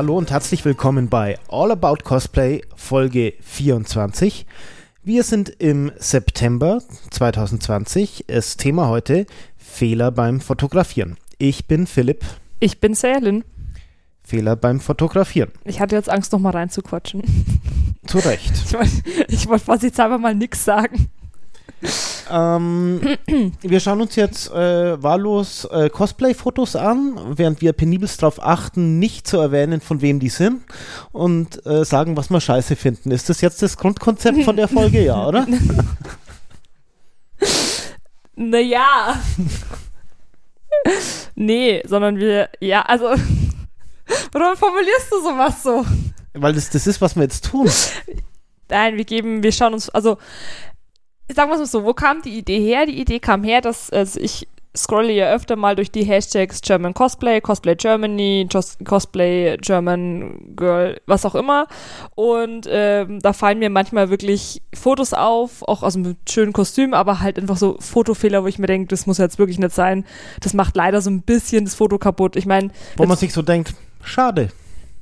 Hallo und herzlich willkommen bei All About Cosplay Folge 24. Wir sind im September 2020. Das Thema heute Fehler beim Fotografieren. Ich bin Philipp. Ich bin Salen. Fehler beim Fotografieren. Ich hatte jetzt Angst, nochmal reinzuquatschen. Zu Recht. Ich wollte wollt vorsichtshalber mal nichts sagen. Ähm, wir schauen uns jetzt äh, wahllos äh, Cosplay-Fotos an, während wir penibelst darauf achten, nicht zu erwähnen, von wem die sind und äh, sagen, was wir scheiße finden. Ist das jetzt das Grundkonzept von der Folge, ja, oder? naja. nee, sondern wir, ja, also, warum formulierst du sowas so? Weil das, das ist, was wir jetzt tun. Nein, wir geben, wir schauen uns, also sagen wir es mal so, wo kam die Idee her? Die Idee kam her, dass also ich scrolle ja öfter mal durch die Hashtags German Cosplay, Cosplay Germany, Cosplay German Girl, was auch immer. Und ähm, da fallen mir manchmal wirklich Fotos auf, auch aus einem schönen Kostüm, aber halt einfach so Fotofehler, wo ich mir denke, das muss jetzt wirklich nicht sein. Das macht leider so ein bisschen das Foto kaputt. Ich meine. Wo man sich so denkt, schade.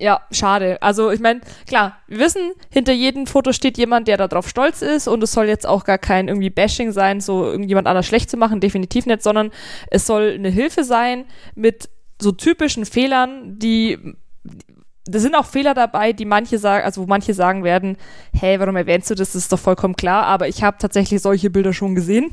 Ja, schade. Also ich meine, klar, wir wissen, hinter jedem Foto steht jemand, der darauf stolz ist und es soll jetzt auch gar kein irgendwie Bashing sein, so irgendjemand anders schlecht zu machen, definitiv nicht, sondern es soll eine Hilfe sein mit so typischen Fehlern, die da sind auch Fehler dabei, die manche sagen, also wo manche sagen werden, hey, warum erwähnst du das? Das ist doch vollkommen klar, aber ich habe tatsächlich solche Bilder schon gesehen.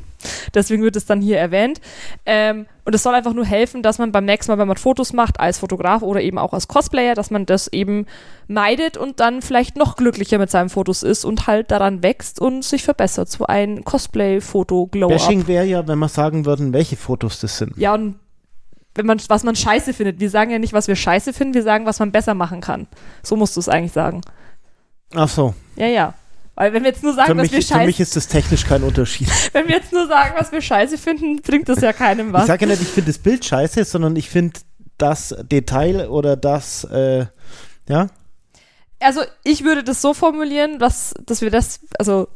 Deswegen wird es dann hier erwähnt. Ähm, und es soll einfach nur helfen, dass man beim nächsten Mal, wenn man Fotos macht, als Fotograf oder eben auch als Cosplayer, dass man das eben meidet und dann vielleicht noch glücklicher mit seinen Fotos ist und halt daran wächst und sich verbessert. So ein Cosplay-Foto-Glow-Up. Bashing wäre ja, wenn wir sagen würden, welche Fotos das sind. Ja, und wenn man, was man scheiße findet. Wir sagen ja nicht, was wir scheiße finden, wir sagen, was man besser machen kann. So musst du es eigentlich sagen. Ach so. Ja, ja. Weil wenn wir jetzt nur sagen, für was wir scheiße... Für mich ist das technisch kein Unterschied. wenn wir jetzt nur sagen, was wir scheiße finden, bringt das ja keinem was. Ich sage ja nicht, ich finde das Bild scheiße, sondern ich finde das Detail oder das, äh, ja? Also ich würde das so formulieren, dass, dass wir das, also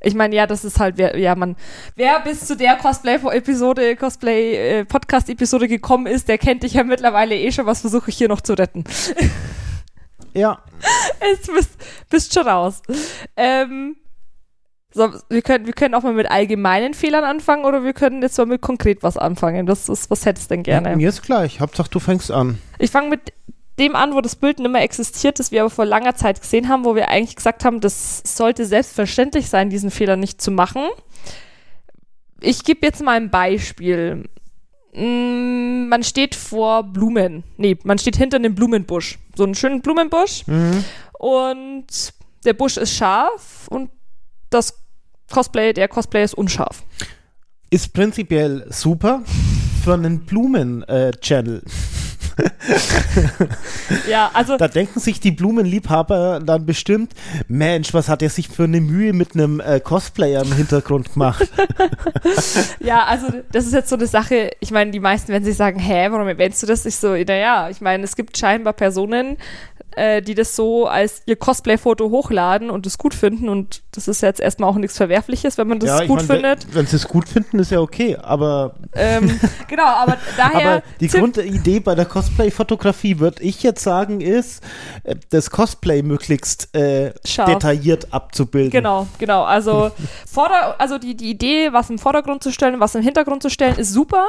ich meine, ja, das ist halt, wer, ja, man, wer bis zu der Cosplay-Episode, Cosplay-Podcast-Episode äh, gekommen ist, der kennt dich ja mittlerweile eh schon. Was versuche ich hier noch zu retten? Ja. Jetzt bist, bist schon raus. Ähm, so, wir können, wir können auch mal mit allgemeinen Fehlern anfangen oder wir können jetzt mal mit konkret was anfangen. Das ist, was hättest du denn gerne? Ja, mir ist gleich. Hauptsache, du fängst an. Ich fange mit dem an, wo das Bild nicht mehr existiert, das wir aber vor langer Zeit gesehen haben, wo wir eigentlich gesagt haben, das sollte selbstverständlich sein, diesen Fehler nicht zu machen. Ich gebe jetzt mal ein Beispiel. Mm, man steht vor Blumen. Nee, man steht hinter einem Blumenbusch. So einen schönen Blumenbusch. Mhm. Und der Busch ist scharf und das Cosplay, der Cosplay ist unscharf. Ist prinzipiell super für einen Blumen-Channel. Äh, ja, also. Da denken sich die Blumenliebhaber dann bestimmt, Mensch, was hat er sich für eine Mühe mit einem äh, Cosplayer im Hintergrund gemacht? ja, also das ist jetzt so eine Sache, ich meine, die meisten werden sich sagen, hä, warum erwähnst du das? Ich so, naja, ich meine, es gibt scheinbar Personen, äh, die das so als ihr Cosplay-Foto hochladen und es gut finden. Und das ist jetzt erstmal auch nichts Verwerfliches, wenn man das ja, gut mein, findet. Wenn sie es gut finden, ist ja okay, aber. Ähm, genau, aber daher. Aber die Grundidee bei der Cosplay-Fotografie, würde ich jetzt sagen, ist, äh, das Cosplay möglichst äh, detailliert abzubilden. Genau, genau. Also, Vorder also die, die Idee, was im Vordergrund zu stellen, was im Hintergrund zu stellen, ist super.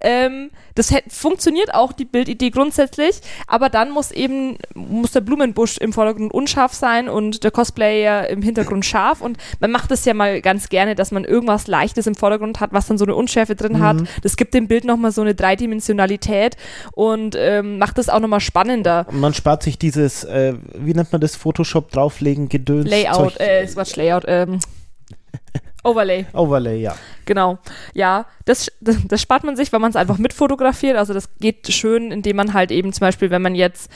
Ähm, das funktioniert auch, die Bildidee grundsätzlich, aber dann muss eben muss der Blumenbusch im Vordergrund unscharf sein und der Cosplayer im Hintergrund scharf. Und man macht das ja mal ganz gerne, dass man irgendwas Leichtes im Vordergrund hat, was dann so eine Unschärfe drin mhm. hat. Das gibt dem Bild nochmal so eine Dreidimensionalität und ähm, macht das auch nochmal spannender. Man spart sich dieses, äh, wie nennt man das, Photoshop drauflegen, Gedöns. Layout, äh, Quatsch, Layout, ähm. Overlay. Overlay, ja. Genau. Ja, das, das, das spart man sich, weil man es einfach mitfotografiert. Also das geht schön, indem man halt eben zum Beispiel, wenn man jetzt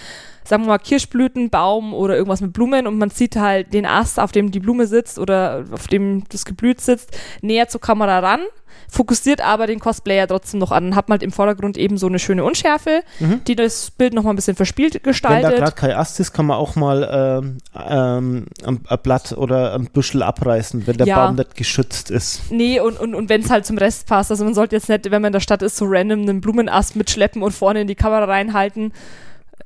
sagen wir mal, Kirschblütenbaum oder irgendwas mit Blumen und man sieht halt den Ast, auf dem die Blume sitzt oder auf dem das Geblüt sitzt, näher zur Kamera ran, fokussiert aber den Cosplayer trotzdem noch an und hat halt im Vordergrund eben so eine schöne Unschärfe, mhm. die das Bild nochmal ein bisschen verspielt gestaltet. Wenn da gerade kein Ast ist, kann man auch mal ähm, ähm, ein, Blatt oder ein Büschel abreißen, wenn der ja. Baum nicht geschützt ist. Nee, und, und, und wenn es halt zum Rest passt. Also man sollte jetzt nicht, wenn man in der Stadt ist, so random einen Blumenast mitschleppen und vorne in die Kamera reinhalten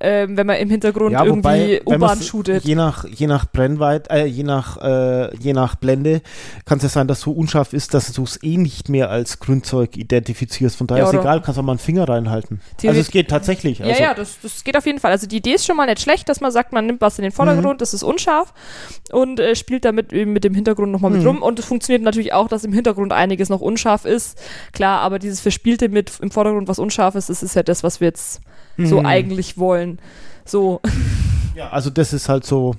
ähm, wenn man im Hintergrund Ja, irgendwie U-Bahn shootet. Je nach, je nach Brennweite, äh, je nach, äh, je nach Blende kann es ja sein, dass so unscharf ist, dass du es eh nicht mehr als Grünzeug identifizierst. Von daher Ja, ist egal, kannst auch mal einen Finger reinhalten. Also es geht tatsächlich. Ja, Also, ja, das, das geht auf jeden Fall. Also die Idee ist schon mal nicht schlecht, dass man sagt, man nimmt was in den Vordergrund, das ist unscharf und äh, spielt damit eben mit dem Hintergrund nochmal mit Mhm. rum. Und es funktioniert natürlich auch, dass im Hintergrund einiges noch unscharf ist. Klar, aber dieses Verspielte mit im Vordergrund was unscharf ist, das ist ja das, was wir jetzt so Mhm. eigentlich wollen. So, Ja, also das ist halt so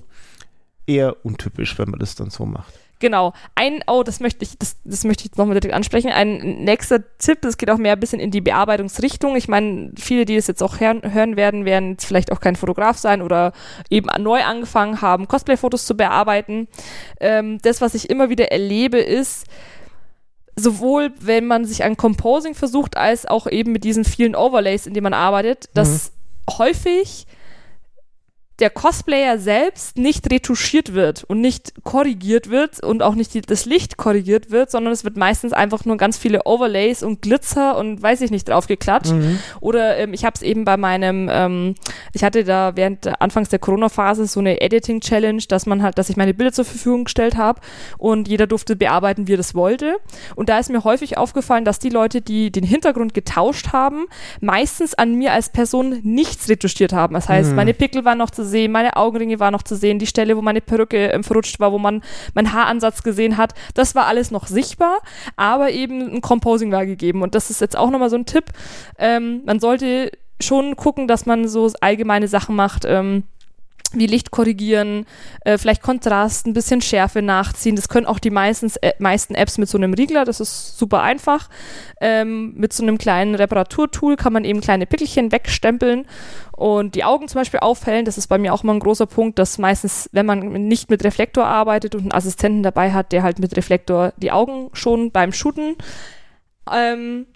eher untypisch, wenn man das dann so macht. Genau. Ein, oh, das möchte ich, das, das möchte ich jetzt nochmal direkt ansprechen. Ein nächster Tipp, das geht auch mehr ein bisschen in die Bearbeitungsrichtung. Ich meine, viele, die das jetzt auch hören, hören werden, werden jetzt vielleicht auch kein Fotograf sein oder eben neu angefangen haben, Cosplay-Fotos zu bearbeiten. Ähm, das, was ich immer wieder erlebe, ist, sowohl wenn man sich an Composing versucht, als auch eben mit diesen vielen Overlays, in denen man arbeitet, dass häufig der Cosplayer selbst nicht retuschiert wird und nicht korrigiert wird und auch nicht die, das Licht korrigiert wird, sondern es wird meistens einfach nur ganz viele Overlays und Glitzer und weiß ich nicht drauf geklatscht. Mhm. Oder ähm, ich habe es eben bei meinem, ähm, ich hatte da während der Anfangs der Corona-Phase so eine Editing-Challenge, dass man halt, dass ich meine Bilder zur Verfügung gestellt habe und jeder durfte bearbeiten, wie er das wollte. Und da ist mir häufig aufgefallen, dass die Leute, die den Hintergrund getauscht haben, meistens an mir als Person nichts retuschiert haben. Das heißt, Mhm. meine Pickel waren noch zu sehen, meine Augenringe waren noch zu sehen, die Stelle, wo meine Perücke ähm, verrutscht war, wo man meinen Haaransatz gesehen hat, das war alles noch sichtbar, aber eben ein Composing war gegeben. Und das ist jetzt auch nochmal so ein Tipp. Ähm, man sollte schon gucken, dass man so allgemeine Sachen macht, ähm, wie Licht korrigieren, äh, vielleicht Kontrast, ein bisschen Schärfe nachziehen. Das können auch die meistens, äh, meisten Apps mit so einem Riegler, das ist super einfach. Ähm, mit so einem kleinen Reparaturtool kann man eben kleine Pickelchen wegstempeln und die Augen zum Beispiel aufhellen. Das ist bei mir auch immer ein großer Punkt, dass meistens, wenn man nicht mit Reflektor arbeitet und einen Assistenten dabei hat, der halt mit Reflektor die Augen schon beim Shooten ähm,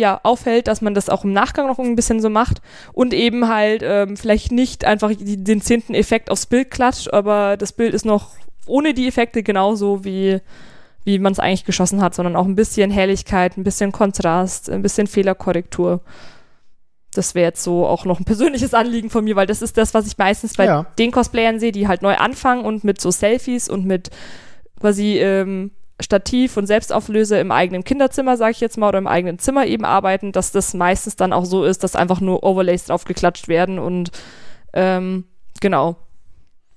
ja, auffällt, dass man das auch im Nachgang noch ein bisschen so macht und eben halt ähm, vielleicht nicht einfach die, den zehnten Effekt aufs Bild klatscht, aber das Bild ist noch ohne die Effekte genauso wie wie man es eigentlich geschossen hat, sondern auch ein bisschen Helligkeit, ein bisschen Kontrast, ein bisschen Fehlerkorrektur. Das wäre jetzt so auch noch ein persönliches Anliegen von mir, weil das ist das, was ich meistens bei Ja. den Cosplayern sehe, die halt neu anfangen und mit so Selfies und mit quasi ähm, Stativ und Selbstauflöse im eigenen Kinderzimmer, sage ich jetzt mal, oder im eigenen Zimmer eben arbeiten, dass das meistens dann auch so ist, dass einfach nur Overlays drauf geklatscht werden und ähm, genau,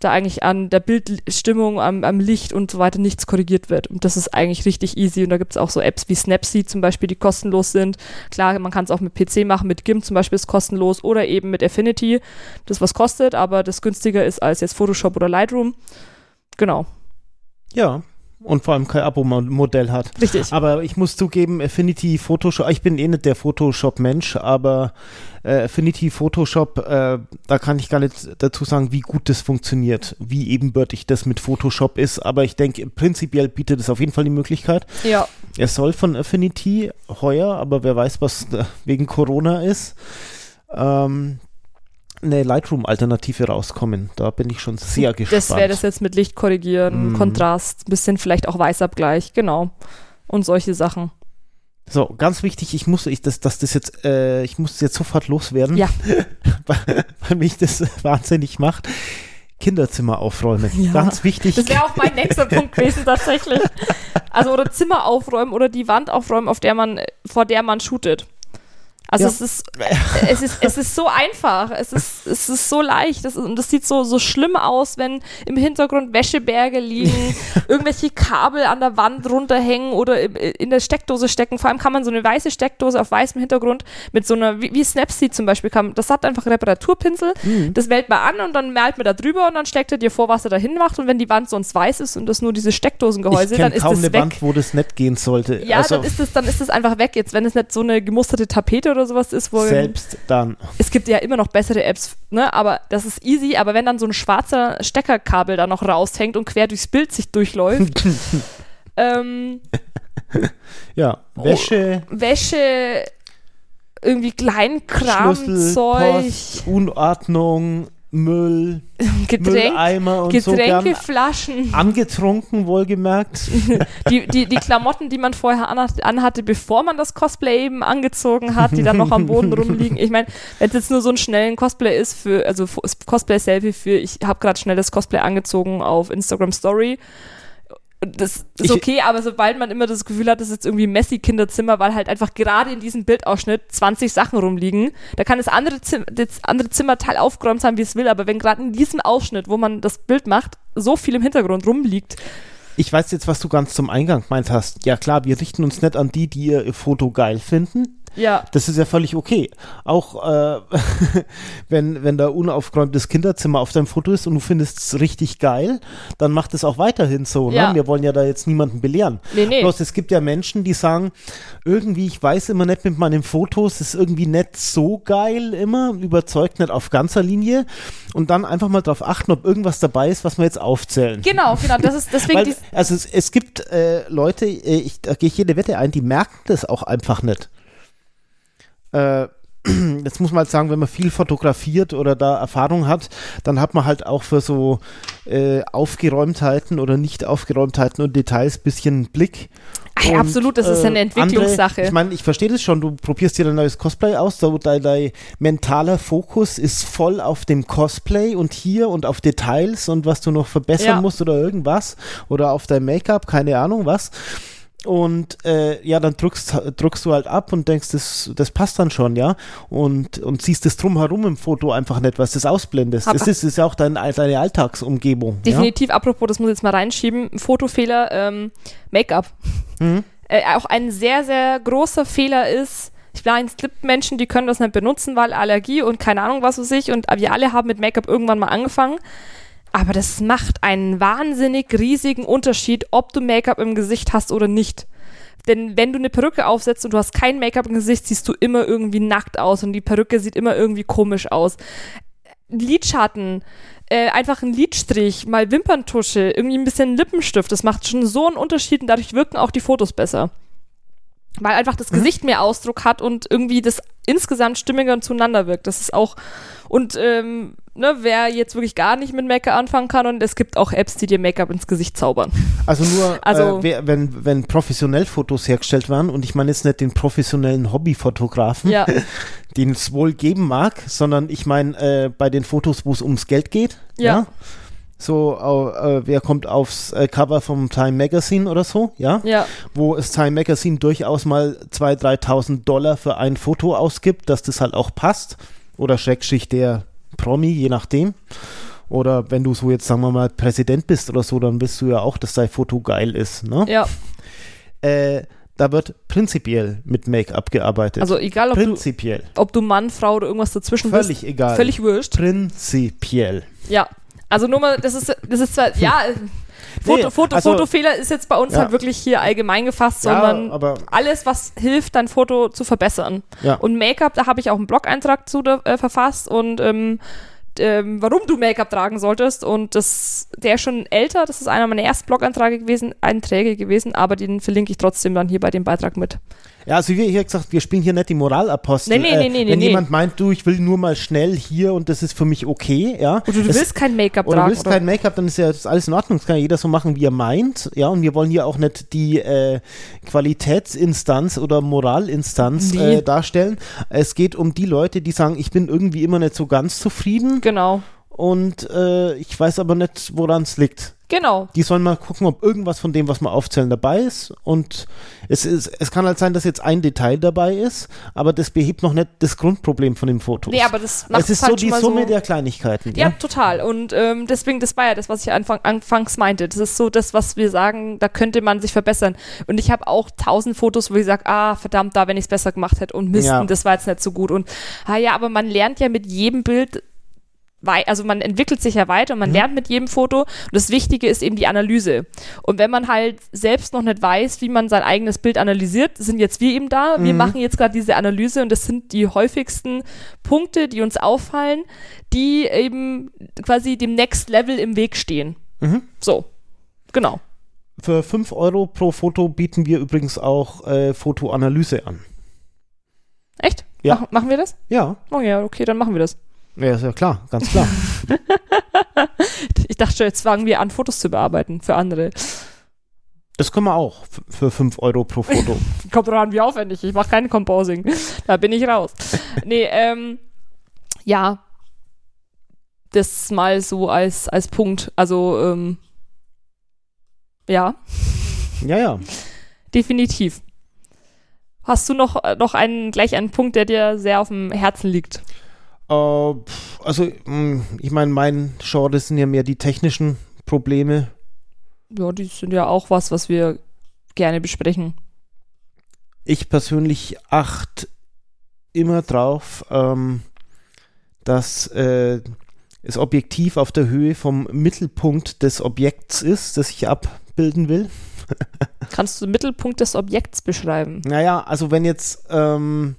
da eigentlich an der Bildstimmung, am, am Licht und so weiter nichts korrigiert wird. Und das ist eigentlich richtig easy. Und da gibt es auch so Apps wie Snapseed zum Beispiel, die kostenlos sind. Klar, man kann es auch mit PC machen, mit GIMP zum Beispiel ist kostenlos oder eben mit Affinity, das was kostet, aber das günstiger ist als jetzt Photoshop oder Lightroom. Genau, Ja. Und vor allem kein Abo-Modell hat. richtig. Aber ich muss zugeben, Affinity Photoshop, ich bin eh nicht der Photoshop-Mensch, aber äh, Affinity Photoshop, äh, da kann ich gar nicht dazu sagen, wie gut das funktioniert, wie ebenbürtig das mit Photoshop ist. Aber ich denke, prinzipiell bietet es auf jeden Fall die Möglichkeit. Ja, Er soll von Affinity heuer, aber wer weiß, was wegen Corona ist, ähm, eine Lightroom-Alternative rauskommen. Da bin ich schon sehr gespannt. das wäre das jetzt mit Licht korrigieren, Mhm. Kontrast, bisschen vielleicht auch Weißabgleich, genau. Und solche Sachen. So, ganz wichtig, ich muss, ich, das, dass das jetzt, äh, ich muss jetzt sofort loswerden, Ja. weil, weil mich das wahnsinnig macht. Kinderzimmer aufräumen. Ja. Ganz wichtig. Das wäre auch mein nächster Punkt gewesen, tatsächlich. Also, oder Zimmer aufräumen oder die Wand aufräumen, auf der man, vor der man shootet. Also Ja. es ist, es ist, es ist so einfach, es ist, es ist so leicht, das, ist- und das sieht so, so schlimm aus, wenn im Hintergrund Wäscheberge liegen, irgendwelche Kabel an der Wand runterhängen oder in der Steckdose stecken. Vor allem kann man so eine weiße Steckdose auf weißem Hintergrund mit so einer, wie, wie Snapseed zum Beispiel, kann, das hat einfach Reparaturpinsel, Mhm. das wählt man an und dann malt man da drüber und dann steckt er dir vor, was er da hin macht und wenn die Wand sonst weiß ist und das nur diese Steckdosengehäuse, dann ist kaum das eine weg. Wand, wo das nicht gehen sollte. Ja, also dann ist es dann ist es einfach weg jetzt, wenn es nicht so eine gemusterte Tapete oder sowas ist, wo selbst dann. es gibt ja immer noch bessere Apps, ne, aber das ist easy, aber wenn dann so ein schwarzer Steckerkabel da noch raushängt und quer durchs Bild sich durchläuft, ähm, Ja, Oh. Wäsche, Wäsche, irgendwie Kleinkram, Zeug, Unordnung, Müll, Getränk, Mülleimer und so Getränkeflaschen, angetrunken, wohlgemerkt. die, die, die Klamotten, die man vorher anhat- anhatte, bevor man das Cosplay eben angezogen hat, die dann noch am Boden rumliegen. Ich meine, wenn es jetzt nur so ein schnellen Cosplay ist für, also Cosplay-Selfie für, ich habe gerade schnell das Cosplay angezogen auf Instagram Story. Das ist Ich- okay, aber sobald man immer das Gefühl hat, das ist jetzt irgendwie Messi-Kinderzimmer, weil halt einfach gerade in diesem Bildausschnitt 20 Sachen rumliegen, da kann das andere, Zim das andere Zimmerteil aufgeräumt sein, wie es will, aber wenn gerade in diesem Ausschnitt, wo man das Bild macht, so viel im Hintergrund rumliegt, Ich weiß jetzt, was du ganz zum Eingang meint hast. Ja klar, wir richten uns nicht an die, die ihr Foto geil finden. Ja, Das ist ja völlig okay. Auch äh, wenn, wenn da unaufgeräumtes Kinderzimmer auf deinem Foto ist und du findest es richtig geil, dann macht es auch weiterhin so. Ja. Ne? Wir wollen ja da jetzt niemanden belehren. nee, nee. Bloß es gibt ja Menschen, die sagen, irgendwie, ich weiß immer nicht mit meinen Fotos, ist irgendwie nicht so geil immer, überzeugt nicht auf ganzer Linie und dann einfach mal drauf achten, ob irgendwas dabei ist, was wir jetzt aufzählen. Genau, genau, das ist deswegen Weil, also es, es gibt äh, Leute, äh, ich, da gehe ich jede Wette ein, die merken das auch einfach nicht. Äh, jetzt muss man halt sagen, wenn man viel fotografiert oder da Erfahrung hat, dann hat man halt auch für so äh, Aufgeräumtheiten oder Nicht-Aufgeräumtheiten und Details bisschen Blick. Ach, ja, absolut, das ist ja eine Entwicklungssache. Andere, ich meine, ich verstehe das schon, du probierst dir ein neues Cosplay aus, da dein, dein mentaler Fokus ist voll auf dem Cosplay und hier und auf Details und was du noch verbessern Ja. musst oder irgendwas oder auf dein Make-up, keine Ahnung was. Und äh, ja, dann drückst, drückst du halt ab und denkst, das, das passt dann schon, ja. Und, und siehst das drumherum im Foto einfach nicht, was das ausblendest. Hab- Das ist, ist ja auch dein, deine Alltagsumgebung. definitiv, apropos, das muss ich jetzt mal reinschieben, ein Fotofehler, ähm, Make-up. Ja? Mhm. Äh, auch ein sehr, sehr großer Fehler ist, ich meine, es gibt Menschen, die können das nicht benutzen, weil Allergie und keine Ahnung was weiß ich und wir alle haben mit Make-up irgendwann mal angefangen. Aber das macht einen wahnsinnig riesigen Unterschied, ob du Make-up im Gesicht hast oder nicht. Denn wenn du eine Perücke aufsetzt und du hast kein Make-up im Gesicht, siehst du immer irgendwie nackt aus und die Perücke sieht immer irgendwie komisch aus. Lidschatten, äh, einfach ein Lidstrich, mal Wimperntusche, irgendwie ein bisschen Lippenstift, das macht schon so einen Unterschied und dadurch wirken auch die Fotos besser. Weil einfach das Gesicht mehr Ausdruck hat und irgendwie das insgesamt stimmiger zueinander wirkt. Das ist auch, und ähm, ne, wer jetzt wirklich gar nicht mit Make-up anfangen kann und es gibt auch Apps, die dir Make-up ins Gesicht zaubern. Also nur, Also- äh, wer, wenn, wenn professionell Fotos hergestellt werden, und ich meine jetzt nicht den professionellen Hobbyfotografen, Ja, den es wohl geben mag, sondern ich meine äh, bei den Fotos, wo es ums Geld geht. Ja. So, äh, wer kommt aufs äh, Cover vom Time Magazine oder so, ja? ja, Wo es Time Magazine durchaus mal 2.000, 3.000 Dollar für ein Foto ausgibt, dass das halt auch passt. Oder Schrägstrich der Promi, je nachdem. Oder wenn du so jetzt, sagen wir mal, Präsident bist oder so, dann willst du ja auch, dass dein Foto geil ist, ne? ja. Äh, da wird prinzipiell mit Make-up gearbeitet. Also egal, ob du, prinzipiell. ob du Mann, Frau oder irgendwas dazwischen Völlig bist. egal. Völlig wurscht. Prinzipiell. Ja. Also nur mal, das ist, das ist zwar, ja, äh, Foto, Nee, Foto, also- Fotofehler ist jetzt bei uns Ja. halt wirklich hier allgemein gefasst, Ja, sondern aber alles, was hilft, dein Foto zu verbessern. ja. Und Make-up, da habe ich auch einen Blog-Eintrag zu äh, verfasst und ähm, ähm, warum du Make-up tragen solltest. Und das, der ist schon älter, das ist einer meiner ersten Blog-Einträge gewesen, Einträge gewesen, aber den verlinke ich trotzdem dann hier bei dem Beitrag mit. Ja, also wie hier gesagt, wir spielen hier nicht die Moralapostel. Nee, nee, nee, nee, Wenn nee. jemand meint, du, ich will nur mal schnell hier und das ist für mich okay, ja. Und du, du willst kein Make-up oder tragen. willst kein Make-up, dann ist ja das alles in Ordnung. Das kann ja jeder so machen, wie er meint. Ja, und wir wollen hier auch nicht die äh, Qualitätsinstanz oder Moralinstanz äh, darstellen. Es geht um die Leute, die sagen, ich bin irgendwie immer nicht so ganz zufrieden genau, und äh, ich weiß aber nicht, woran es liegt. genau. Die sollen mal gucken, ob irgendwas von dem, was wir aufzählen, dabei ist. Und es, ist, es kann halt sein, dass jetzt ein Detail dabei ist, aber das behebt noch nicht das Grundproblem von dem Foto. Nee, aber das macht es ist halt so die Summe so der Kleinigkeiten. Ja, Ja, total. Und ähm, deswegen, das war ja das, was ich anfang, anfangs meinte. Das ist so das, was wir sagen, da könnte man sich verbessern. Und ich habe auch tausend Fotos, wo ich sage, ah, verdammt, da, wenn ich es besser gemacht hätte und Misten, Ja. das war jetzt nicht so gut. Und ah ja, aber man lernt ja mit jedem Bild also man entwickelt sich ja weiter und man Mhm. lernt mit jedem Foto. Und das Wichtige ist eben die Analyse. Und wenn man halt selbst noch nicht weiß, wie man sein eigenes Bild analysiert, sind jetzt wir eben da. Wir Mhm. machen jetzt gerade diese Analyse und das sind die häufigsten Punkte, die uns auffallen, die eben quasi dem Next Level im Weg stehen. Mhm. So. Genau. Für 5 Euro pro Foto bieten wir übrigens auch äh, Fotoanalyse an. Echt? Ja. Mach, machen wir das? Ja, Oh ja, okay, dann machen wir das. Ja, ist ja klar, ganz klar. ich dachte schon, jetzt fangen wir an, Fotos zu bearbeiten für andere. Das können wir auch für 5 Euro pro Foto. Kommt drauf an, wie aufwendig. Ich mache kein Composing. Da bin ich raus. Nee, ähm, ja. Das mal so als, als Punkt. Also, ähm, ja, ja, ja. definitiv. Hast du noch, äh, noch einen, gleich einen Punkt, der dir sehr auf dem Herzen liegt? Pf, also, mh, ich meine, mein Genre sind ja mehr die technischen Probleme. Ja, die sind ja auch was, was wir gerne besprechen. Ich persönlich achte immer drauf, ähm, dass äh, das Objektiv auf der Höhe vom Mittelpunkt des Objekts ist, das ich abbilden will. Kannst du den Mittelpunkt des Objekts beschreiben? Naja, also wenn jetzt, ähm,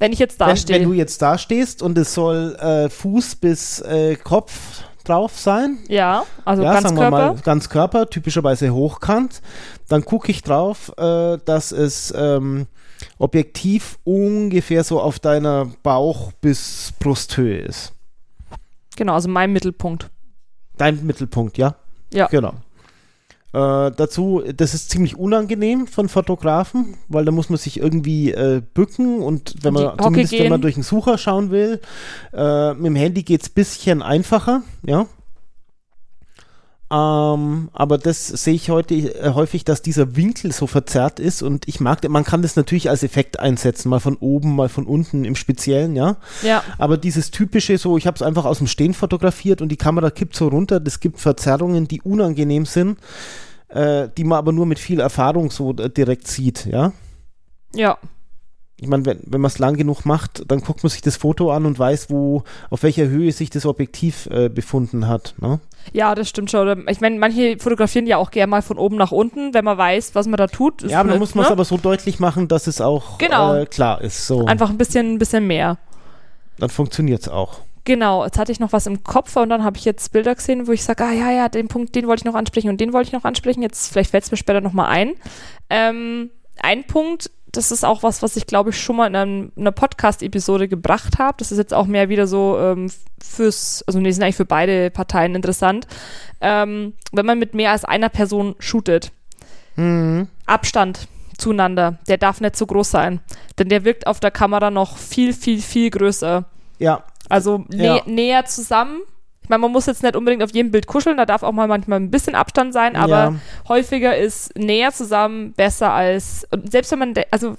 Wenn ich jetzt da wenn, wenn stehe. du jetzt da stehst und es soll äh, Fuß bis äh, Kopf drauf sein, Ja, also ja, ganz sagen Körper. wir mal ganz Körper, typischerweise hochkant, dann gucke ich drauf, äh, dass es ähm, objektiv ungefähr so auf deiner Bauch- bis Brusthöhe ist. Genau, also mein Mittelpunkt. Dein Mittelpunkt, ja? Ja. Genau. Äh, dazu, das ist ziemlich unangenehm von Fotografen, weil da muss man sich irgendwie äh, bücken und wenn man zumindest wenn man gehen. durch den Sucher schauen will, äh, mit dem Handy geht es ein bisschen einfacher, ja. Ähm, aber das sehe ich heute äh, häufig, dass dieser Winkel so verzerrt ist und ich mag, man kann das natürlich als Effekt einsetzen, mal von oben, mal von unten im Speziellen, ja. Ja, Aber dieses typische, so, ich habe es einfach aus dem Stehen fotografiert und die Kamera kippt so runter. Das gibt Verzerrungen, die unangenehm sind, äh, die man aber nur mit viel Erfahrung so äh, direkt sieht, ja. ja. Ich meine, wenn, wenn man es lang genug macht, dann guckt man sich das Foto an und weiß, wo, auf welcher Höhe sich das Objektiv äh, befunden hat. Ne? Ja, das stimmt schon. Ich meine, manche fotografieren ja auch gerne mal von oben nach unten, wenn man weiß, was man da tut. Ja, aber dann muss man es ne? aber so deutlich machen, dass es auch Genau. äh, klar ist. So. Einfach ein bisschen, ein bisschen mehr. Dann funktioniert es auch. Genau, jetzt hatte ich noch was im Kopf und dann habe ich jetzt Bilder gesehen, wo ich sage, ah ja, ja, den Punkt, den wollte ich noch ansprechen und den wollte ich noch ansprechen. Jetzt, vielleicht fällt es mir später nochmal ein. Ähm, ein Punkt, das ist auch was, was ich glaube ich schon mal in einem, einer Podcast-Episode gebracht habe. Das ist jetzt auch mehr wieder so ähm, fürs, also nee, sind eigentlich für beide Parteien interessant. Ähm, wenn man mit mehr als einer Person shootet, Mhm. Abstand zueinander, der darf nicht so groß sein. Denn der wirkt auf der Kamera noch viel, viel, viel größer. Ja, Also nä Ja. näher zusammen. Ich meine, man muss jetzt nicht unbedingt auf jedem Bild kuscheln, da darf auch mal manchmal ein bisschen Abstand sein, aber ja. häufiger ist näher zusammen besser als, selbst wenn man, also